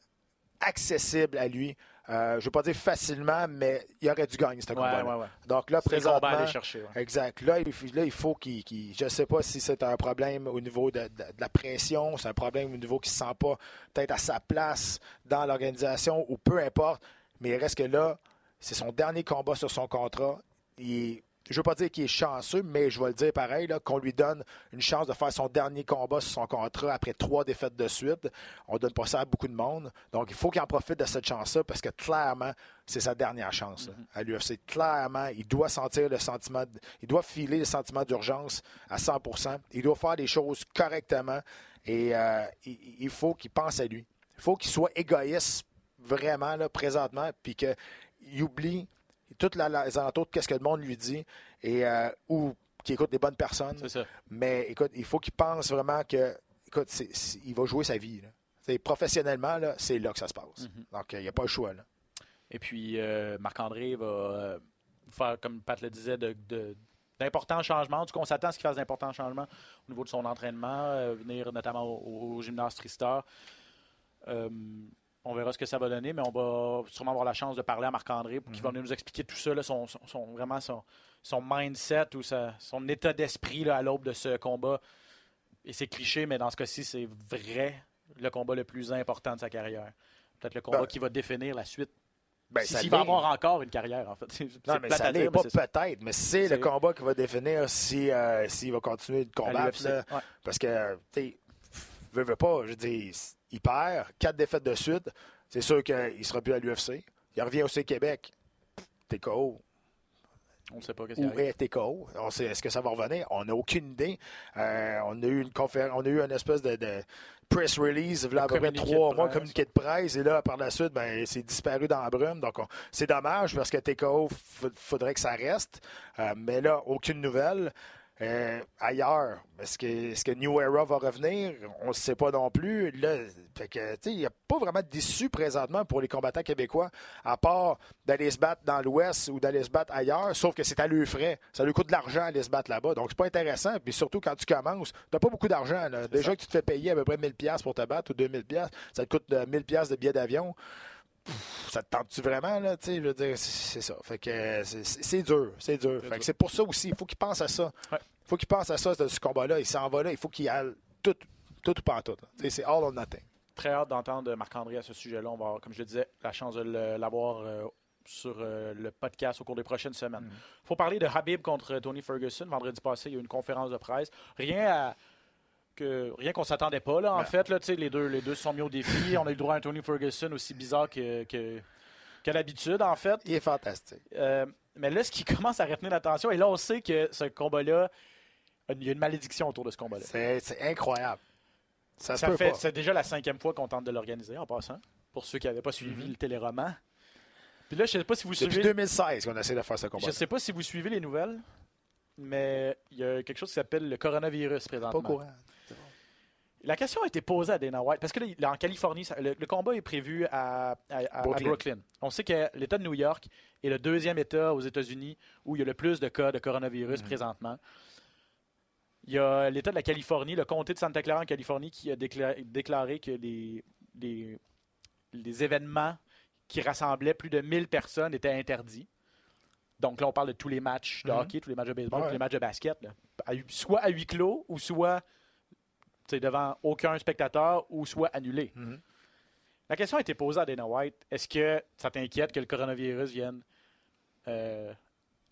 accessible à lui. Euh, je ne veux pas dire facilement, mais il aurait dû gagner ce
Ouais,
combat-là.
ouais, ouais.
Donc là,
le combat à
présentement,
aller chercher.
Exact. Là, il, là, il faut qu'il. je ne sais pas si c'est un problème au niveau de, de- de la pression, c'est un problème au niveau qu'il ne se sent pas peut-être à sa place dans l'organisation ou peu importe. Mais il reste que là, c'est son dernier combat sur son contrat. Il est- je ne veux pas dire qu'il est chanceux, mais je vais le dire pareil, là, qu'on lui donne une chance de faire son dernier combat sur son contrat après trois défaites de suite. On ne donne pas ça à beaucoup de monde. Donc, il faut qu'il en profite de cette chance-là parce que clairement, c'est sa dernière chance là, à l'UFC. Clairement, il doit sentir le sentiment, de- il doit filer le sentiment d'urgence à 100% Il doit faire les choses correctement et euh, il, il faut qu'il pense à lui. Il faut qu'il soit égoïste vraiment là, présentement puis qu'il oublie toutes les alentours de qu'est-ce que le monde lui dit et euh, ou qu'il écoute les bonnes personnes.
Ça.
Mais écoute, il faut qu'il pense vraiment que, écoute, il va jouer sa vie. là. Professionnellement, là, c'est là que ça se passe.
Mhm.
Donc, il n'y a pas le choix. Là.
Et puis, euh, Marc-André va euh, faire, comme Pat le disait, de- de- d'importants changements. En tout cas, on s'attend à ce qu'il fasse d'importants changements au niveau de son entraînement, euh, venir notamment au, au gymnase Tristar. Euh, on verra ce que ça va donner, mais on va sûrement avoir la chance de parler à Marc-André pour qu'il va venir nous expliquer tout ça, là, son, son- son- vraiment son, son mindset ou sa- son état d'esprit à l'aube de ce combat. Et c'est cliché, mais dans ce cas-ci, c'est vrai le combat le plus important de sa carrière. Peut-être le combat
Ben,
qui va définir la suite
Ben,
si- S'il va avoir encore une carrière, en fait.
Non, mais ça
mais
pas peut-être, mais c'est le combat qui va définir si, euh, s'il va continuer de combattre.
l'UFC.
là.
Ouais.
Parce que, tu sais, veux, veux pas, je dis, il perd, quatre défaites de suite, c'est sûr qu'il ne sera plus à l'UFC. Il revient aussi au Québec. TKO,
On ne sait pas qu'est-ce qui
est TKO. On sait, est-ce que ça va revenir? On n'a aucune idée. Euh, on a eu une conférence, on a eu une espèce de, de press release, il y a à peu près trois mois, communiqué de presse, et là, par la suite, ben, c'est disparu dans la brume. Donc, on- c'est dommage parce que TKO, il faudrait que ça reste. Euh, mais là, aucune nouvelle. Euh, ailleurs, est-ce que, New Era va revenir? On ne sait pas non plus. Là, fait que, tu sais, il n'y a pas vraiment d'issue présentement pour les combattants québécois, à part d'aller se battre dans l'Ouest ou d'aller se battre ailleurs, sauf que c'est à leurs frais. Ça lui coûte de l'argent aller se battre là-bas. Donc, c'est pas intéressant. Puis surtout, quand tu commences, tu n'as pas beaucoup d'argent. Déjà que tu te fais payer à peu près 1000$ pour te battre ou 2000$, ça te coûte euh, 1000$ de billets d'avion. Pff, Ça te tente-tu vraiment, là? Tu sais, je veux dire, c'est ça. Fait que c'est- dur, c'est dur. Fait que c'est pour ça aussi, il faut qu'il pense à ça.
Ouais.
Il faut qu'il pense à ça, de ce combat-là. Il s'en va là, il faut qu'il aille tout, tout ou pas en tout. C'est all or nothing.
Très hâte d'entendre Marc-André à ce sujet-là. On va avoir, comme je le disais, la chance de l'avoir euh, sur euh, le podcast au cours des prochaines semaines.
Mm.
Il faut parler de Habib contre Tony Ferguson. Vendredi passé, il y a eu une conférence de presse. Rien à que rien qu'on s'attendait pas là en
Non.
fait là, les deux les deux sont mis au défi on a eu le droit à un Tony Ferguson aussi bizarre que, que, qu'à l'habitude en fait
Il est fantastique.
Euh, mais là ce qui commence à retenir l'attention et là on sait que ce combat là il y a une malédiction autour de ce combat là
C'est incroyable. Ça,
ça fait,
pas.
c'est déjà la cinquième fois qu'on tente de l'organiser en passant, pour ceux qui n'avaient pas suivi le téléroman. Puis là, je sais pas si vous
Mm-hmm. Depuis
suivez.
2016 qu'on essaie de faire ce combat.
Je sais pas si vous suivez les nouvelles, mais il y a quelque chose qui s'appelle le coronavirus
pas
présentement.
au courant.
La question a été posée à Dana White parce que là, en Californie, ça- le, le combat est prévu à, à- à- à
Brooklyn.
On sait que l'État de New York est le deuxième État aux États-Unis où il y a le plus de cas de coronavirus présentement. Il y a l'État de la Californie, le comté de Santa Clara en Californie, qui a déclaré, déclaré que les, les, les événements qui rassemblaient plus de 1000 personnes étaient interdits. Donc là, on parle de tous les matchs de
Mhm.
hockey, tous les matchs de baseball,
Ouais.
tous les matchs de basket. là. Soit à huis clos ou soit devant aucun spectateur ou soit annulé.
Mhm.
La question a été posée à Dana White. Est-ce que ça t'inquiète que le coronavirus vienne euh,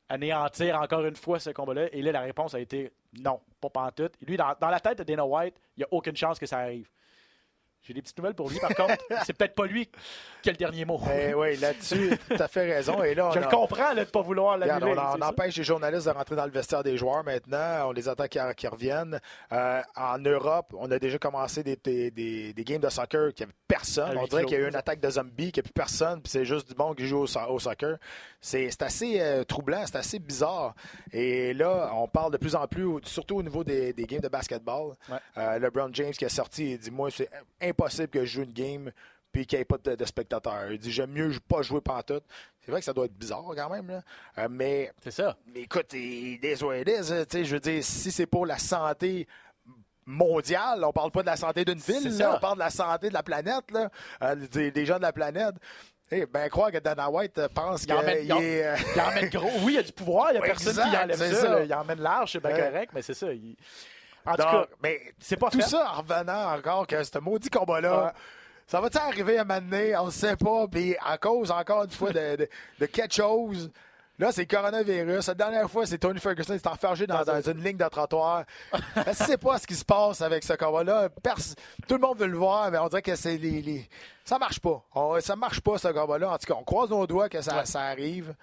anéantir encore une fois ce combat-là? Et là, la réponse a été non, pas pantoute. Lui, dans, dans la tête de Dana White, il n'y a aucune chance que ça arrive. J'ai des petites nouvelles pour lui, par contre. C'est peut-être pas lui qui a le dernier mot.
Eh oui, là-dessus, tu as fait raison. Et là, on
Je le comprends là, de ne pas vouloir l'annuler.
on, on empêche les journalistes de rentrer dans le vestiaire des joueurs maintenant. On les attend qu'ils reviennent. Euh, en Europe, on a déjà commencé des, des, des- des games de soccer qui n'y avait personne.
À
On dirait qu'il y a eu une attaque de zombies, qu'il n'y a plus personne, puis c'est juste du monde qui joue au, so- au soccer. C'est assez euh, troublant, c'est assez bizarre. Et là, on parle de plus en plus, surtout au niveau des, des games de basketball.
Ouais.
Euh, LeBron James qui est sorti et dit Moi, c'est impossible que je joue une game puis qu'il n'y ait pas de, de spectateurs. Il dit J'aime mieux pas jouer pantoute. C'est vrai que ça doit être bizarre quand même, là. Euh, mais
C'est ça.
mais écoute, sais, je veux dire, si c'est pour la santé mondiale, on parle pas de la santé d'une ville, là, on parle de la santé de la planète, là, euh, des, des gens de la planète. Eh ben, croire que Dana White pense
Il emmène-
qu'il
il
est... euh,
Il emmène gros. Oui, il y a du pouvoir. Il n'y a personne
exact,
qui enlève ça.
ça.
Il emmène large, c'est bien
Ouais.
correct, mais c'est ça. il- En tout cas,
mais
c'est pas
tout
fait.
ça en revenant encore que ce maudit combat-là,
Ouais.
ça va-tu arriver à un moment donné? On ne sait pas. Puis à cause, encore une fois, de, de- de quelque chose. Là, c'est le coronavirus. La dernière fois, c'est Tony Ferguson qui s'est enfergé dans, dans une ligne de trottoir. Je ne sais pas ce qui se passe avec ce combat-là. Tout le monde veut le voir, mais on dirait que c'est les, les- ça marche pas. On- ça marche pas, ce combat-là. En tout cas, on croise nos doigts que ça, ça arrive.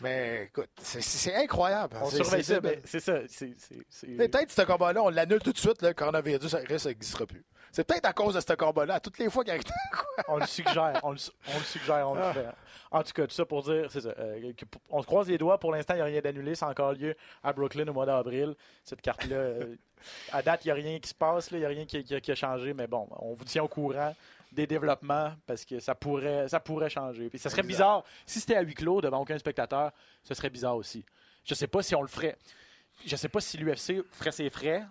Mais écoute, c'est- incroyable.
On
C'est-
surveille ça, mais c'est ça.
mais peut-être ce combat-là, on l'annule tout de suite, le coronavirus n'existera plus. C'est peut-être à cause de ce combat-là, à toutes les fois qu'il arrive.
On le suggère, on le, on le suggère, on le
Ah.
fait. En tout cas, tout ça pour dire, c'est ça. euh, on se croise les doigts. Pour l'instant, il n'y a rien d'annulé. C'est encore lieu à Brooklyn au mois d'avril. Cette carte-là, euh, à date, il n'y a rien qui se passe. là, Il n'y a rien qui, qui a- qui a changé. Mais bon, on vous tient au courant des développements parce que ça pourrait, ça pourrait changer. Puis ça serait bizarre. Si c'était à huis clos devant aucun spectateur, ce serait bizarre aussi. Je ne sais pas si on le ferait. Je sais pas si l'UFC ferait ses frais.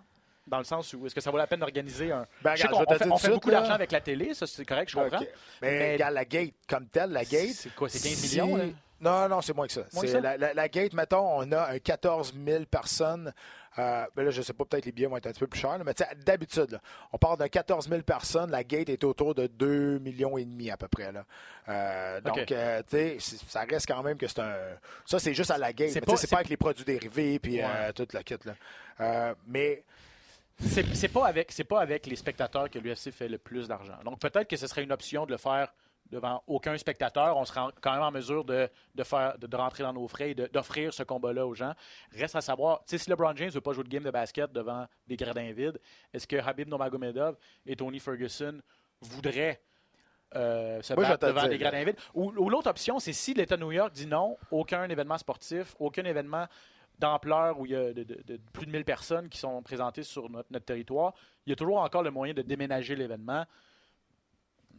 Dans le sens où est-ce que ça vaut la peine d'organiser un.
Ben,
je sais
regarde,
qu'on
je vais te
on fait, on beaucoup d'argent avec la télé, ça c'est correct, je comprends.
OK. Mais,
Mais-
regarde, la gate, comme telle, la gate.
C'est quoi, c'est 15
si-
millions? là?
Non, non, c'est moins que ça.
Moins que
C'est
ça?
La, la- la gate, mettons, on a un 14 000 personnes. Euh, ben là, je sais pas, peut-être les billets vont être un petit peu plus chers, là, mais d'habitude, on parle de 14 000 personnes. La gate est autour de 2 millions et demi à peu près. Là. Euh, donc, euh, tu sais, ça reste quand même que c'est un. Ça, c'est juste à la gate.
C'est pas-
pas avec les produits dérivés puis
Ouais.
toute la kit. Là. Mais
c'est c'est pas, avec- c'est pas avec les spectateurs que l'UFC fait le plus d'argent. Donc peut-être que ce serait une option de le faire devant aucun spectateur. On serait en- quand même en mesure de, de faire, de, de rentrer dans nos frais et d'offrir ce combat-là aux gens. Reste à savoir, tu sais, si LeBron James ne veut pas jouer de game de basket devant des gradins vides, est-ce que Habib Nurmagomedov et Tony Ferguson voudraient euh, se
Moi,
battre devant
dire,
des gradins vides? Ou, ou l'autre option, c'est si l'État de New York dit non, aucun événement sportif, aucun événement d'ampleur où il y a de, de- de plus de 1000 personnes qui sont présentées sur notre, notre territoire, il y a toujours encore le moyen de déménager l'événement.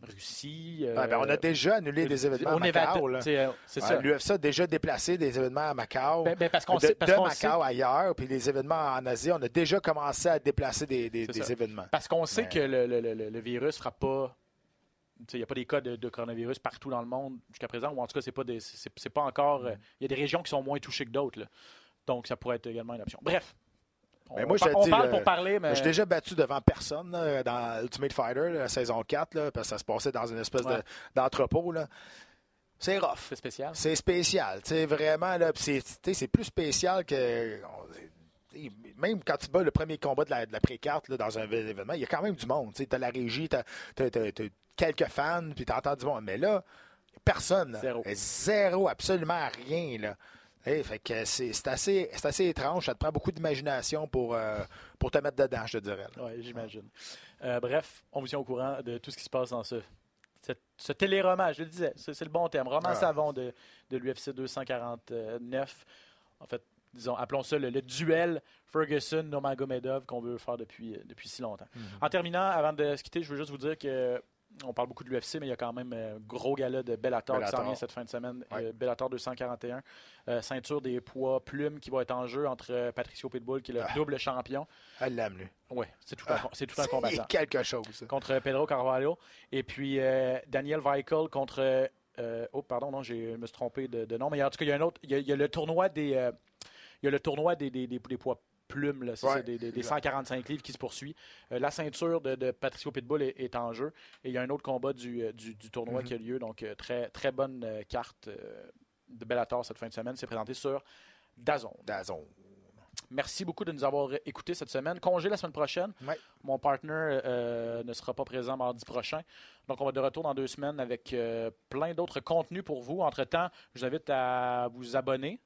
Russie.
Ah, ben, on a déjà annulé des événements à
on
Macao.
euh, C'est
Ouais,
ça.
L'UFC a déjà déplacé des événements à Macao.
Ben- ben, parce qu'on
de,
sait- parce
de
qu'on sait-
Macao ailleurs, puis les événements en Asie, on a déjà commencé à déplacer des, événements.
Parce qu'on sait que le, le- le- le virus ne frappe pas. Il n'y a pas des cas de, de coronavirus partout dans le monde jusqu'à présent, ou en tout cas, c'est pas des- c'est c'est pas encore.
Mm.
euh, Il y a des régions qui sont moins touchées que d'autres. là. Donc, ça pourrait être également une option. Bref. On,
Mais moi, je te
par- on
dis,
parle
le-
pour parler, mais.
Je suis déjà battu devant personne là, dans Ultimate Fighter, la saison 4, là, parce que ça se passait dans une espèce
Ouais.
d'entrepôt. C'est rough.
C'est spécial.
C'est spécial. vraiment, c'est plus spécial que. on- Même quand tu bats le premier combat de la, de la pré-carte dans un événement, il y a quand même du monde. Tu as la régie, tu as, quelques fans, puis tu entends du monde. Mais là, personne. là.
Zéro.
Zéro, absolument rien. Là. Hey, fait que c'est c'est assez, c'est assez étrange. Ça te prend beaucoup d'imagination pour, euh, pour te mettre dedans, je te dirais.
Oui, j'imagine. Euh, bref, on vous tient au courant de tout ce qui se passe dans ce, ce téléroman. Je le disais, c'est c'est le bon terme. Roman
Ah.
savon de, de l'UFC 249. En fait, disons, appelons ça le, le duel Ferguson-Nomagomedov qu'on veut faire depuis, depuis si longtemps.
Mhm.
En terminant, avant de se quitter, je veux juste vous dire que on parle beaucoup de l'UFC, mais il y a quand même un gros gala de Bellator, qui s'en vient cette fin de semaine.
Ouais.
Euh, Bellator 241. Euh, ceinture des poids plumes qui va être en jeu entre euh, Patricio Pitbull, qui est le
Ah.
double champion.
Elle l'aime, lui.
Ouais, c'est tout, un,
Ah.
c'est tout un combattant
C'est quelque chose.
contre Pedro Carvalho. Et puis euh, Daniel Weichel contre. euh, oh, pardon, non, j'ai- je me suis trompé de, de nom. Mais en tout cas, il y a un autre. Il y a, il y a le tournoi des. euh, il y a le tournoi des, des, des- des poids plumes, là,
Ouais.
des, des- des 145 livres qui se poursuit. Euh, la ceinture de, de Patricio Pitbull est, est en jeu. Et il y a un autre combat du, euh, du, du tournoi
Mhm.
qui a lieu. Donc, euh, très, très bonne carte de Bellator cette fin de semaine. C'est présenté sur Dazon.
Dazon.
Merci beaucoup de nous avoir écoutés cette semaine. Congé la semaine prochaine.
Ouais.
Mon partner euh, ne sera pas présent mardi prochain. Donc, on va de retour dans deux semaines avec euh, plein d'autres contenus pour vous. Entre-temps, je vous invite à vous abonner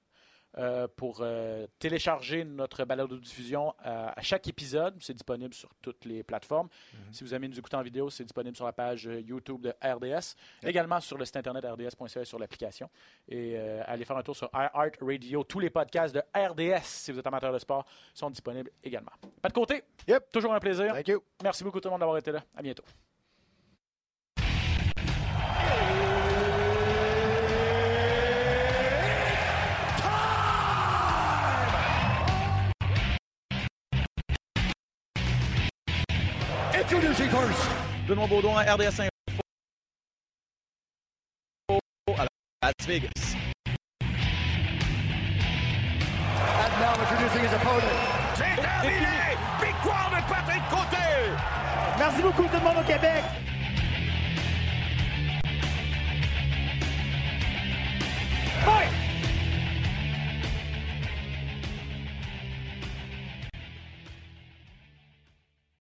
euh, pour euh, télécharger notre balade de diffusion à, à chaque épisode. C'est disponible sur toutes les plateformes. Si vous aimez nous écouter en vidéo, c'est disponible sur la page euh, YouTube de RDS, également sur le site internet rds.ca et sur l'application. Et euh, allez faire un tour sur iHeart Radio. Tous les podcasts de RDS, si vous êtes amateur de sport, sont disponibles également. Pas de côté.
Yep.
Toujours un plaisir.
Thank you.
Merci beaucoup tout le monde d'avoir été là. À bientôt.
First.
Benoît Baudouin, RDS Info à Las Vegas.
And now introducing his opponent.
C'est terminé! Victoire de Patrick Côté!
Merci beaucoup tout le monde au Québec! Fight!